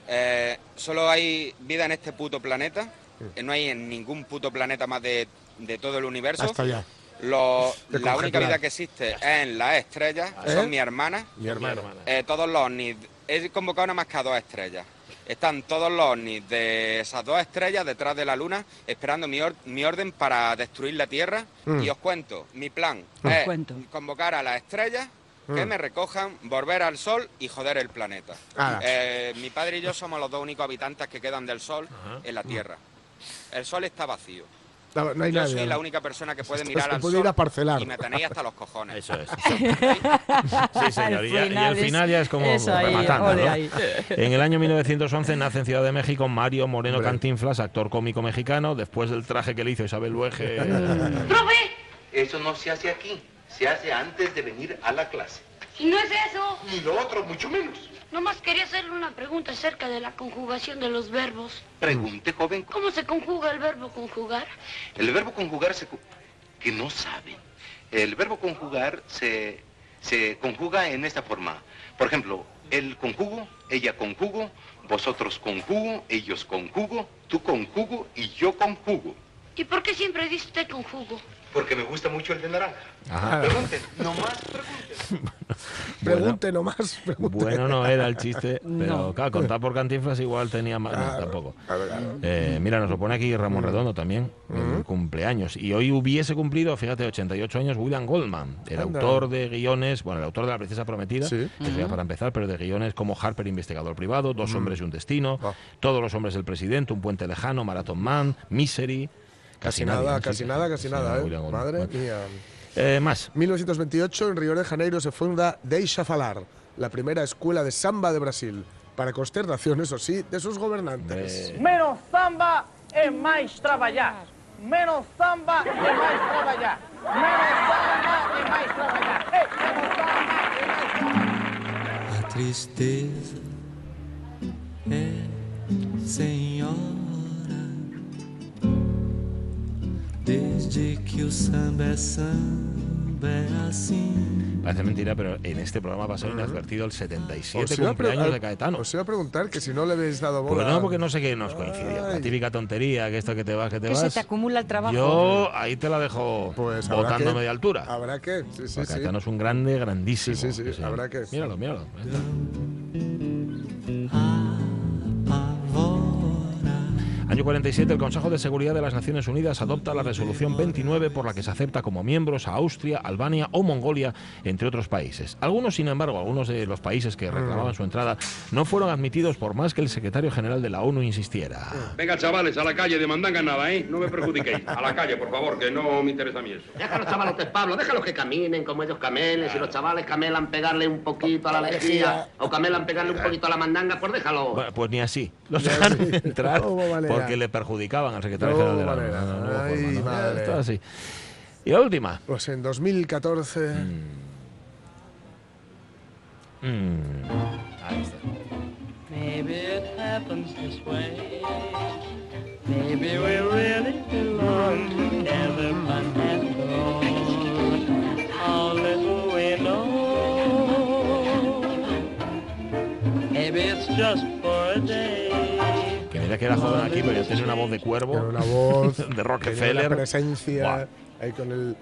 Eh, solo hay vida en este puto planeta. Eh, no hay en ningún puto planeta más de, de todo el universo. Hasta allá. Lo- la única vida que existe es en las estrellas. ¿Eh? Son mi hermana. Mi hermano. Eh, todos los ovnis. He convocado nada más que a dos estrellas. Están todos los ovnis de esas dos estrellas detrás de la luna esperando mi, or- mi orden para destruir la Tierra. Mm. Y os cuento, mi plan Os es cuento. convocar a las estrellas que Mm. me recojan, volver al Sol y joder el planeta. Ah. Eh, mi padre y yo somos los dos únicos habitantes que quedan del Sol en la Tierra. El Sol está vacío. No, no hay Yo nadie. soy la ¿no? única persona que puede Esto mirar se al puede Sol ir a parcelar. y me tenéis hasta los cojones. Eso es. Sí, señor. Y, el final ya es como eso ahí, rematando. ole ¿no? ahí. En el año 1911 nace en Ciudad de México Mario Moreno Hombre. Cantinflas, actor cómico mexicano, después del traje que le hizo Isabel Luege. Eso no se hace aquí, se hace antes de venir a la clase. Y no es eso. Ni lo otro, mucho menos. Nomás quería hacerle una pregunta acerca de la conjugación de los verbos. Pregunte, joven. ¿Cómo se conjuga el verbo conjugar? El verbo conjugar se... que no saben. El verbo conjugar se, se conjuga en esta forma. Por ejemplo, el conjugo, ella conjugo, vosotros conjugo, ellos conjugo, tú conjugo y yo conjugo. ¿Y por qué siempre dice usted conjugo? Porque me gusta mucho el de naranja. Ajá. Pregunten, no más pregunten. Pregunte nomás. Pregunte. Bueno, no era el chiste, pero No. claro, contar por Cantinflas igual tenía más. no, tampoco. Eh, mira, nos lo pone aquí Ramón Redondo también, el cumpleaños. Y hoy hubiese cumplido, fíjate, 88 años William Goldman, el Anda. autor de guiones, bueno, el autor de La Princesa Prometida, Sí. que sería para empezar, pero de guiones como Harper, investigador privado, Dos hombres y un destino, Ah. Todos los hombres del presidente, Un puente lejano, Marathon Man, Misery. Casi nada, casi Sí, nada, sí, casi sí, nada, ¿eh? William Goldman. Madre Bueno. mía. Eh, más. 1928, en Río de Janeiro, se funda Deixa Falar, la primera escuela de samba de Brasil, para consternación, eso sí, de sus gobernantes. Eh, Menos samba é mais trabalhar. Menos samba é mais trabalhar. A tristeza é senhora desde que o samba é samba é assim. Parece mentira, pero en este programa pasó inadvertido el 77 Os iba, a pre- cumpleaños de Caetano. os iba a preguntar que si no le habéis dado bola. Pues no, porque no sé qué nos coincidió. La típica tontería, que esto que te vas, que te Que vas. se te acumula el trabajo. Yo ahí te la dejo Pues habrá botando a que- media altura. Habrá que. Sí, sí, Porque sí. Caetano es un grande, grandísimo. Sí, sí, sí, habrá que. Míralo, míralo. Ahí está. Año 47, el Consejo de Seguridad de las Naciones Unidas adopta la resolución 29 por la que se acepta como miembros a Austria, Albania o Mongolia, entre otros países. Algunos, sin embargo, algunos de los países que reclamaban su entrada no fueron admitidos por más que el secretario general de la ONU insistiera. Venga, chavales, a la calle, de mandanga nada, ¿eh? No me perjudiquéis. A la calle, por favor, que no me interesa a mí eso. Déjalos, chavalotes, Pablo, déjalos que caminen como ellos camelen. Si los chavales camelan pegarle un poquito a la lejía o camelan pegarle un poquito a la mandanga, pues déjalo. Bueno, pues ni así. Los así. entrar manera. Porque le perjudicaban al secretario No general de la manera. No, no, no hubo Ay, forma, ¿no? madre. Esto así. Y la última. Pues en 2014. Mm. Ahí está. Maybe it happens this way. Maybe we really belong together, but after all, how little we know. Maybe it's just for a day. Mira que era joven aquí, pero ya tenía una voz de cuervo. Era una voz. de Rockefeller. Una presencia. Ahí con el.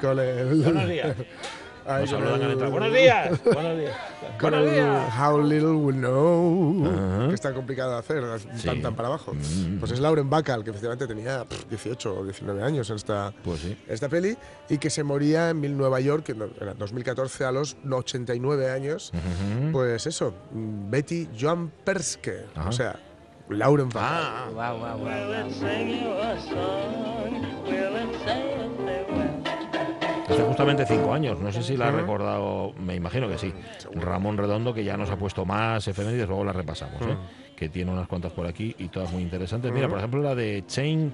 Con el Buenos días. Ahí Nos con saludan el-. Buenos días. Buenos días. Con Buenos el días. How Little We Know, que es tan complicado de hacer, Sí. tan, tan para abajo. Mm. Pues es Lauren Bacall, que efectivamente tenía pff, 18 o 19 años en esta, Pues sí. esta peli, y que se moría en Mil Nueva York en en 2014 a los 89 años. Ujú. Pues eso, mm, Betty Joan Perske, Ajá. o sea, Lauren Bacall. Ah, it say a farewell? Hace justamente cinco años, no sé si la ha recordado, me imagino que sí. Ramón Redondo, que ya nos ha puesto más efemérides, luego las repasamos, ¿eh? que tiene unas cuantas por aquí y todas muy interesantes. Mira, por ejemplo, la de Chain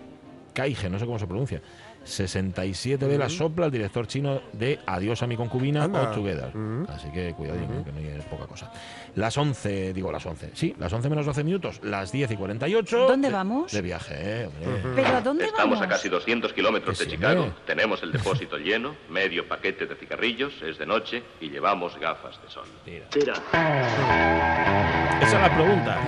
Kaige, no sé cómo se pronuncia. 67 velas sopla el director chino de Adiós a mi concubina Anda. o Together. Así que cuidadín, ¿eh? que no es poca cosa. Las 11, digo las 11, sí, las 11 menos 12 minutos, las 10 y 48. ¿Dónde de- vamos? De viaje, ¿eh? hombre. ¿Pero a dónde Estamos vamos? a casi 200 kilómetros de sí, Chicago. Tenemos el depósito lleno, medio paquete de cigarrillos, es de noche y llevamos gafas de sol. Tira. Esa es la pregunta.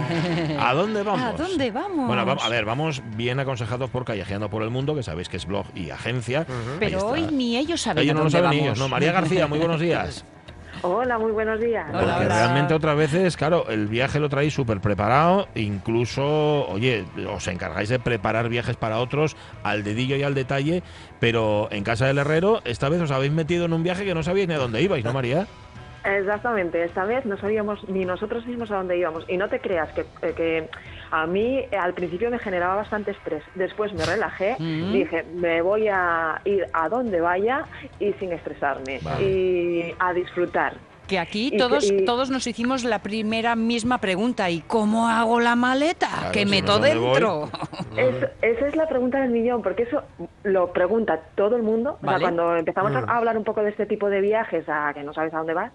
¿A dónde vamos? ¿A dónde vamos? Bueno, a ver, vamos bien aconsejados por Callejeando por el Mundo, que sabéis que es blog y agencia. Pero hoy ni ellos saben Ellos no lo saben ni ellos, no. María García, muy buenos días. Hola, muy buenos días. Porque realmente otras veces, claro, el viaje lo traéis súper preparado, incluso, oye, os encargáis de preparar viajes para otros al dedillo y al detalle, pero en casa del herrero, esta vez os habéis metido en un viaje que no sabíais ni a dónde ibais, ¿no, María? Exactamente, esta vez no sabíamos ni nosotros mismos a dónde íbamos. Y no te creas que, eh, que a mí eh, al principio me generaba bastante estrés. Después me relajé, Mm. dije, me voy a ir a donde vaya y sin estresarme. Vale. Y a disfrutar. Que aquí todos, y- todos nos hicimos la primera misma pregunta. ¿Y cómo hago la maleta? Claro, que meto dentro. Es- esa es la pregunta del millón, porque eso lo pregunta todo el mundo. O sea, Vale. cuando empezamos a- Mm. a hablar un poco de este tipo de viajes, a que no sabes a dónde vas,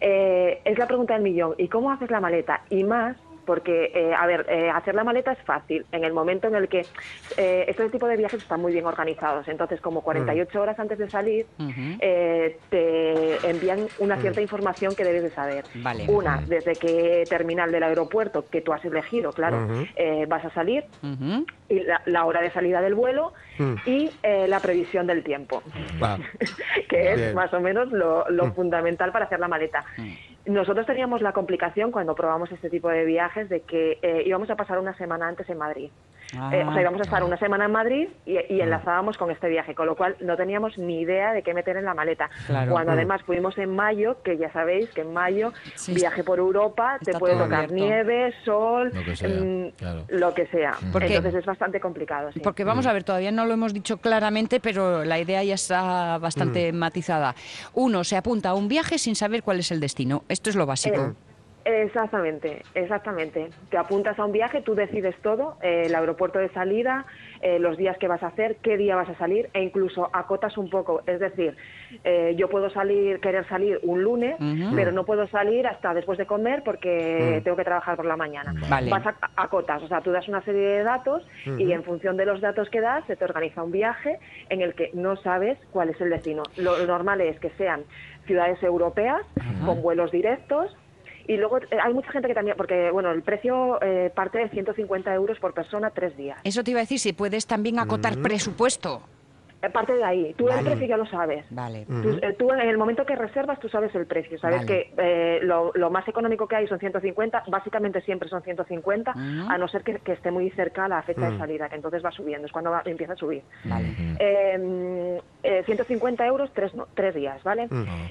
eh, es la pregunta del millón. ¿Y cómo haces la maleta? Y más, porque, eh, a ver, eh, hacer la maleta es fácil en el momento en el que eh, este tipo de viajes están muy bien organizados. Entonces, como 48 horas antes de salir, eh, te envían una cierta información que debes de saber. Vale. Una, desde qué terminal del aeropuerto que tú has elegido, claro, eh, vas a salir, y la, la hora de salida del vuelo Mm. y eh, la previsión del tiempo, que es Bien. más o menos lo, lo Mm. fundamental para hacer la maleta. Nosotros teníamos la complicación cuando probamos este tipo de viajes de que eh, íbamos a pasar una semana antes en Madrid. Ah. Eh, o sea, íbamos a estar una semana en Madrid y, Mm. y enlazábamos con este viaje, con lo cual no teníamos ni idea de qué meter en la maleta. Claro. Cuando Mm. además fuimos en mayo, que ya sabéis que en mayo, Sí, viaje por Europa, te puede tocar abierto. nieve, sol, Lo que sea, mm, claro. lo que sea. Porque- Entonces es bastante complicado. sí. Porque vamos a ver, todavía no lo hemos dicho claramente, pero la idea ya está bastante matizada. Uno se apunta a un viaje sin saber cuál es el destino. Esto es lo básico. Eh, Exactamente, exactamente. Te apuntas a un viaje, tú decides todo, eh, el aeropuerto de salida, eh, los días que vas a hacer, qué día vas a salir e incluso acotas un poco. Es decir, eh, yo puedo salir, querer salir un lunes, pero no puedo salir hasta después de comer porque Mm. tengo que trabajar por la mañana. Vale. Vas a acotas, o sea, tú das una serie de datos y en función de los datos que das se te organiza un viaje en el que no sabes cuál es el destino. Lo normal es que sean ciudades europeas con vuelos directos y luego eh, hay mucha gente que también, porque bueno, el precio eh, parte de 150 euros por persona tres días. Eso te iba a decir, si puedes también acotar Mm. presupuesto. Eh, Parte de ahí. Tú el precio ya lo sabes. Vale. Tú, eh, tú en el momento que reservas, tú sabes el precio. Sabes Vale. que eh, lo, lo más económico que hay son 150, básicamente siempre son 150, Ujú. a no ser que, que esté muy cerca la fecha de salida, que entonces va subiendo, es cuando va- empieza a subir. Vale. Eh, eh, 150 euros, tres, no- tres días, ¿vale?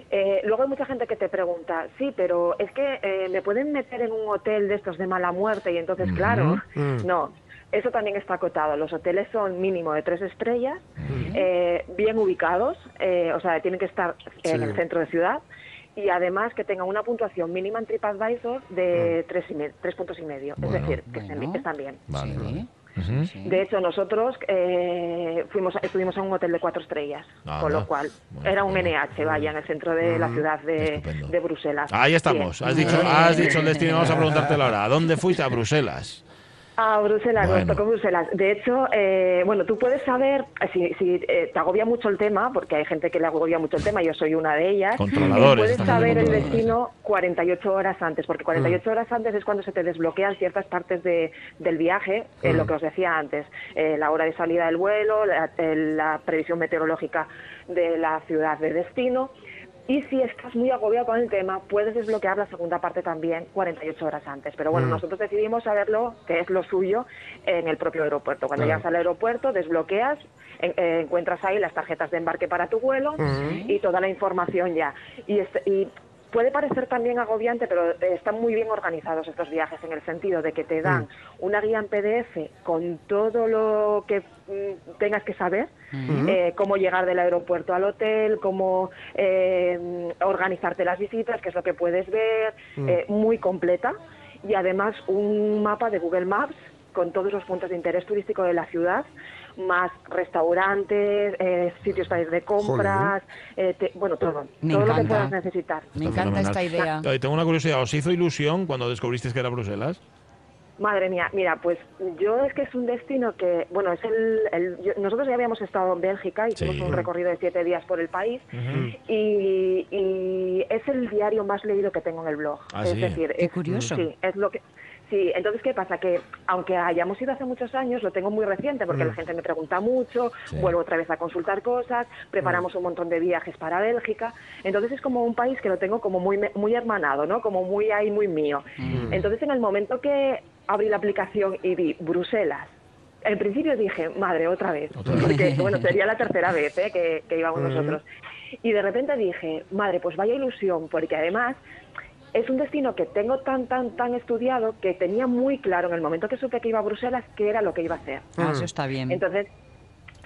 Eh, luego hay mucha gente que te pregunta, sí, pero es que eh, me pueden meter en un hotel de estos de mala muerte y entonces, claro, no. Eso también está acotado. Los hoteles son mínimo de tres estrellas, eh, bien ubicados, eh, o sea, tienen que estar en Sí. el centro de ciudad y además que tengan una puntuación mínima en TripAdvisor de tres, y me- tres puntos y medio. Bueno, es decir, que están bien. Vale, vale. Ujú. De hecho, nosotros eh, fuimos, estuvimos en un hotel de cuatro estrellas, Ah, con lo cual Bueno, era un NH, vaya, en el centro de la Mm, ciudad de, de Bruselas. Ahí estamos. Has dicho, has dicho el destino. Vamos a preguntártelo ahora. ¿A dónde fuiste? A Bruselas. A Bruselas, Bueno. nos tocó Bruselas. De hecho, eh, bueno, tú puedes saber, eh, si, si eh, te agobia mucho el tema, porque hay gente que le agobia mucho el tema, yo soy una de ellas, Controladores, puedes saber el destino 48 horas antes, porque 48 horas antes es cuando se te desbloquean ciertas partes de, del viaje, eh, Mm. lo que os decía antes, eh, la hora de salida del vuelo, la, eh, la previsión meteorológica de la ciudad de destino. Y si estás muy agobiado con el tema, puedes desbloquear la segunda parte también 48 horas antes. Pero bueno, Mm. nosotros decidimos saberlo, que es lo suyo, en el propio aeropuerto. Cuando Claro. llegas al aeropuerto, desbloqueas, en- eh, encuentras ahí las tarjetas de embarque para tu vuelo Ujú. y toda la información ya. Y, es- y puede parecer también agobiante, pero eh, están muy bien organizados estos viajes en el sentido de que te dan una guía en PDF con todo lo que mm, tengas que saber, Ujú. eh, cómo llegar del aeropuerto al hotel, cómo eh, organizarte las visitas, qué es lo que puedes ver, Mm. eh, muy completa. Y además un mapa de Google Maps con todos los puntos de interés turístico de la ciudad, más restaurantes, eh, sitios para ir de compras, eh, te- bueno, todo, Me todo lo que puedas necesitar. Me encanta esta idea. Y tengo una curiosidad. ¿Os hizo ilusión cuando descubristeis que era Bruselas? Madre mía, mira, pues yo es que es un destino que, bueno, es el, el- yo- nosotros ya habíamos estado en Bélgica, hicimos Sí. un recorrido de siete días por el país y, y es el diario más leído que tengo en el blog. Ah, es sí. decir, Qué es- curioso. Sí, es lo que Sí, entonces, ¿qué pasa? Que aunque hayamos ido hace muchos años, lo tengo muy reciente porque Mm. la gente me pregunta mucho, Sí. vuelvo otra vez a consultar cosas, preparamos un montón de viajes para Bélgica. Entonces es como un país que lo tengo como muy, muy hermanado, ¿no? Como muy ahí, muy mío. Mm. Entonces, en el momento que abrí la aplicación y vi Bruselas, en principio dije, madre, otra vez. Porque, bueno, sería la tercera vez ¿eh? que, que íbamos nosotros. Y de repente dije, madre, pues vaya ilusión, porque además es un destino que tengo tan, tan, tan estudiado que tenía muy claro en el momento que supe que iba a Bruselas qué era lo que iba a hacer. Ah, eso está bien. Entonces,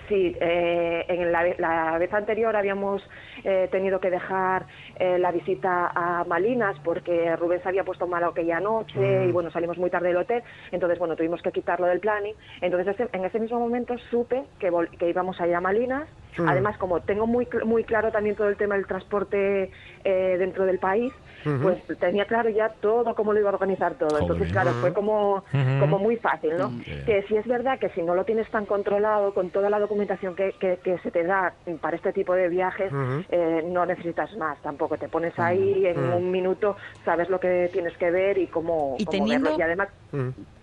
sí, eh, en la, ve- la vez anterior habíamos eh, tenido que dejar eh, la visita a Malinas porque Rubén se había puesto malo aquella noche Mm. y bueno, salimos muy tarde del hotel, entonces bueno, tuvimos que quitarlo del planning. Entonces ese- en ese mismo momento supe que, vol- que íbamos a ir a Malinas. Mm. Además, como tengo muy, cl- muy claro también todo el tema del transporte eh, dentro del país, Ujú. pues tenía claro ya todo cómo lo iba a organizar todo. Entonces, Joder. claro, fue como, Ujú. como muy fácil, ¿no? Mm. Que si es verdad que si no lo tienes tan controlado con toda la documentación que, que- que se te da para este tipo de viajes, Ujú. eh, no necesitas más tampoco. Te pones ahí en Mm. un minuto, sabes lo que tienes que ver y cómo, Y cómo teniendo- verlo. Y además,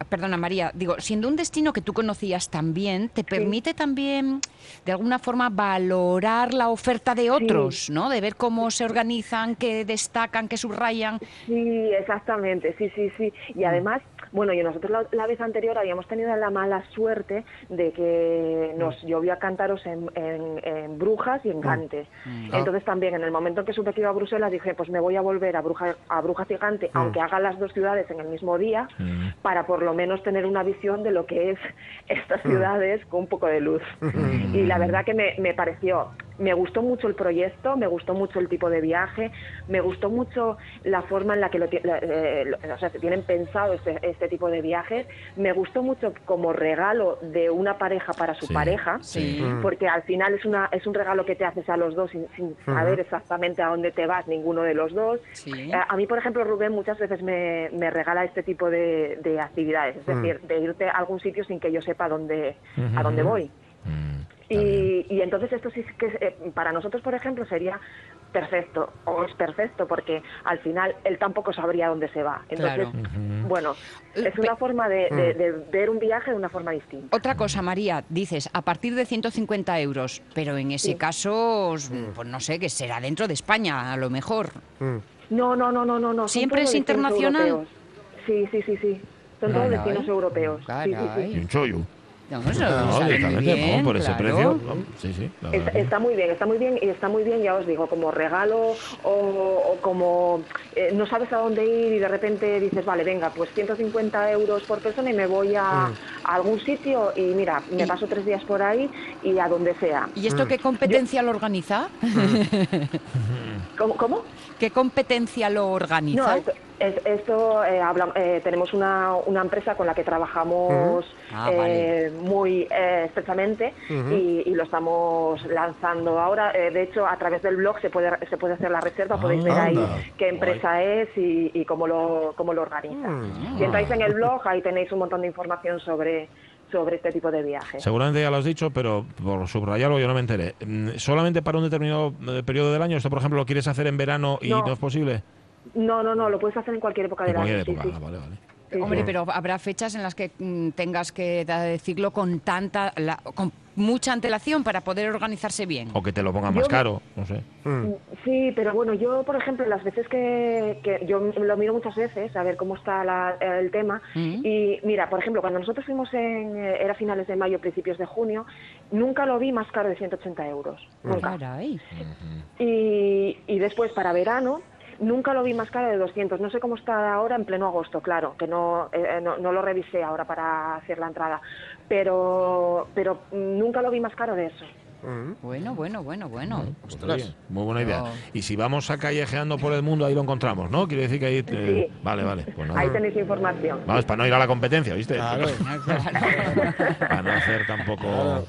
Perdona, María, digo, siendo un destino que tú conocías también, te permite también, de alguna forma, valorar la oferta de otros, ¿no? De ver cómo se organizan, qué destacan, qué subrayan. Sí, exactamente, sí, sí, sí. Mm. Y además, bueno, y nosotros la, la vez anterior habíamos tenido la mala suerte de que Mm. nos llovió a cántaros en, en- en Brujas y en Gante. Mm. Entonces también, en el momento en que supe que iba a Bruselas, dije, pues me voy a volver a, Bruja, a Brujas y Gante, Mm. aunque haga las dos ciudades en el mismo día, para por lo menos tener una visión de lo que es estas Mm. ciudades con un poco de luz. Y la verdad que me, me pareció me gustó mucho el proyecto, me gustó mucho el tipo de viaje, me gustó mucho la forma en la que lo, la- eh, lo- o sea, se tienen pensado este, este tipo de viajes, me gustó mucho como regalo de una pareja para su Sí, pareja, sí. Mm. porque al final es, una, es un regalo que te haces a los dos sin, sin saber exactamente a dónde te vas ninguno de los dos. Sí. Eh, A mí, por ejemplo, Rubén muchas veces me, me regala este tipo de, de actividades, es Mm. decir, de irte a algún sitio sin que yo sepa dónde, a dónde voy. Y, y entonces esto sí que eh, para nosotros, por ejemplo, sería perfecto, o es perfecto, porque al final él tampoco sabría dónde se va. Entonces, Claro. bueno, es una forma de, de- Mm. de ver un viaje de una forma distinta. Otra cosa, María, dices, a partir de 150 euros, pero en ese Sí. caso, pues no sé, que será dentro de España, a lo mejor. No, no, no, no, no. no. son ¿Siempre es internacional? europeos. Sí, sí, sí, sí. Son todos destinos europeos. Sí, sí, sí. No, No, bien, vamos, por ese claro. precio. Sí, sí. Está, muy bien, está muy bien y está muy bien, ya os digo, como regalo o, o como eh, no sabes a dónde ir y de repente dices, vale, venga, pues 150 euros por persona y me voy a, Mm. a algún sitio y mira, me paso tres días por ahí y a donde sea. ¿Y esto qué competencia lo organiza? ¿Cómo? cómo? ¿Qué competencia lo No, organiza? esto, es- esto, eh, habla- eh, tenemos una, una empresa con la que trabajamos. Ah, eh, vale. muy estrechamente y, y lo estamos lanzando ahora. De hecho, a través del blog se puede se puede hacer la reserva, podéis ver ahí qué empresa es y, y cómo lo cómo lo organiza. Si entráis en el blog, ahí tenéis un montón de información sobre sobre este tipo de viajes. Seguramente ya lo has dicho, pero por subrayarlo yo no me enteré. Mm, ¿Solamente para un determinado eh, periodo del año? ¿Esto, por ejemplo, lo quieres hacer en verano y No. no, es posible? No, no, no, lo puedes hacer en cualquier época del año. sí, época. sí. Ah, vale, vale. Sí, Hombre, sí. pero habrá fechas en las que mm, tengas que da- decirlo con tanta, la- con mucha antelación para poder organizarse bien. O que te lo pongan Yo más me- caro, no sé. Sí, pero bueno, yo, por ejemplo, las veces que, que yo lo miro muchas veces, a ver cómo está la- el tema, y mira, por ejemplo, cuando nosotros fuimos en, eh, era finales de mayo, principios de junio, nunca lo vi más caro de 180 euros, nunca. Caray. Y, y después, para verano, nunca lo vi más caro de 200. No sé cómo está ahora en pleno agosto, claro, que no, eh, no, no lo revisé ahora para hacer la entrada, pero, pero nunca lo vi más caro de eso. Bueno, bueno, bueno, bueno. Oye, muy buena idea. Y si vamos a callejeando por el mundo, ahí lo encontramos, ¿no? Quiere decir que ahí... eh, Sí. Vale, vale. Pues nada. Ahí tenéis información. Vamos, para no ir a la competencia, ¿viste? para no hacer tampoco...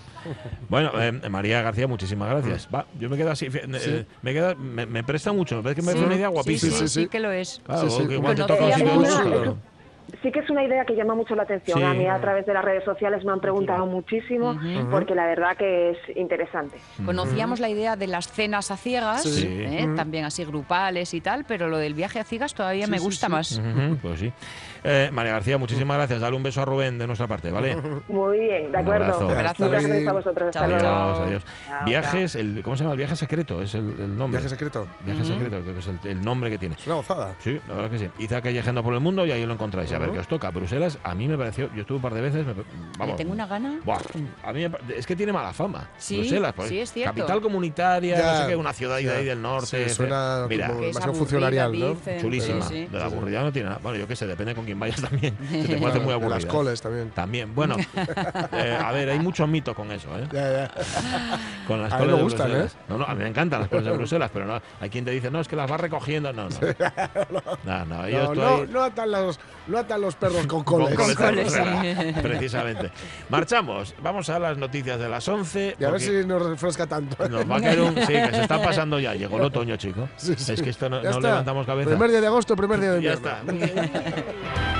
Bueno, eh, María García, muchísimas gracias. Va, yo me quedo así, eh, Sí. me, queda, me, me presta mucho, me parece que me Sí, parece una idea sí, guapísima. Sí, sí, que lo es. Claro, Sí, sí. que igual te toca un sitio Sí que es una idea que llama mucho la atención. Sí. A mí a través de las redes sociales me han preguntado muchísimo porque la verdad que es interesante. Conocíamos la idea de las cenas a ciegas, Sí. ¿eh? También así grupales y tal, pero lo del viaje a ciegas todavía me gusta más. Pues sí. Eh, María García, muchísimas gracias. Dale un beso a Rubén de nuestra parte, ¿vale? Muy bien, de Un acuerdo. abrazo. Abrazo. Muchas gracias a vosotros. Hasta Chao, luego. Adiós, adiós. Chao, Viajes, el, ¿cómo se llama? El viaje secreto, es el, el nombre. Viaje secreto. Viaje secreto, creo que es el, el nombre que tiene. Es una gozada. Sí, la verdad que sí. Id a callejando por el mundo y ahí lo encontráis. A ver qué os toca. Bruselas, a mí me pareció, yo estuve un par de veces, me- vamos. tengo una gana. Buah, a mí me es que tiene mala fama. Sí, Bruselas, pues, sí, es cierto. Capital comunitaria, Ya, no sé qué, una ciudad de ya. ahí del norte. Sí, suena Mira, como demasiado funcionarial, ¿no? dicen. chulísima. Sí, sí. De la aburrida no tiene nada. Bueno, yo qué sé, depende con quién vayas también. Se te puede hacer muy De aburrida. las coles también. También, bueno, eh, a ver, hay muchos mitos con eso, ¿eh? Ya, ya. Con las A mí coles me de gustan, ¿eh? No, no, a mí me encantan las coles de Bruselas, pero no, hay quien te dice, no, es que las vas recogiendo. No, no. No, no, yo No, estoy no, no no atan los perros con con coles. de coles, precisamente. Marchamos, vamos a las noticias de las 11. Y a ver si nos refresca tanto. Nos va a caer un... Sí, que se está pasando ya. Llegó el otoño, chico. Sí, sí. Es que esto no, Ya no levantamos cabeza. Primer día de agosto, primer día de Ya invierno. está.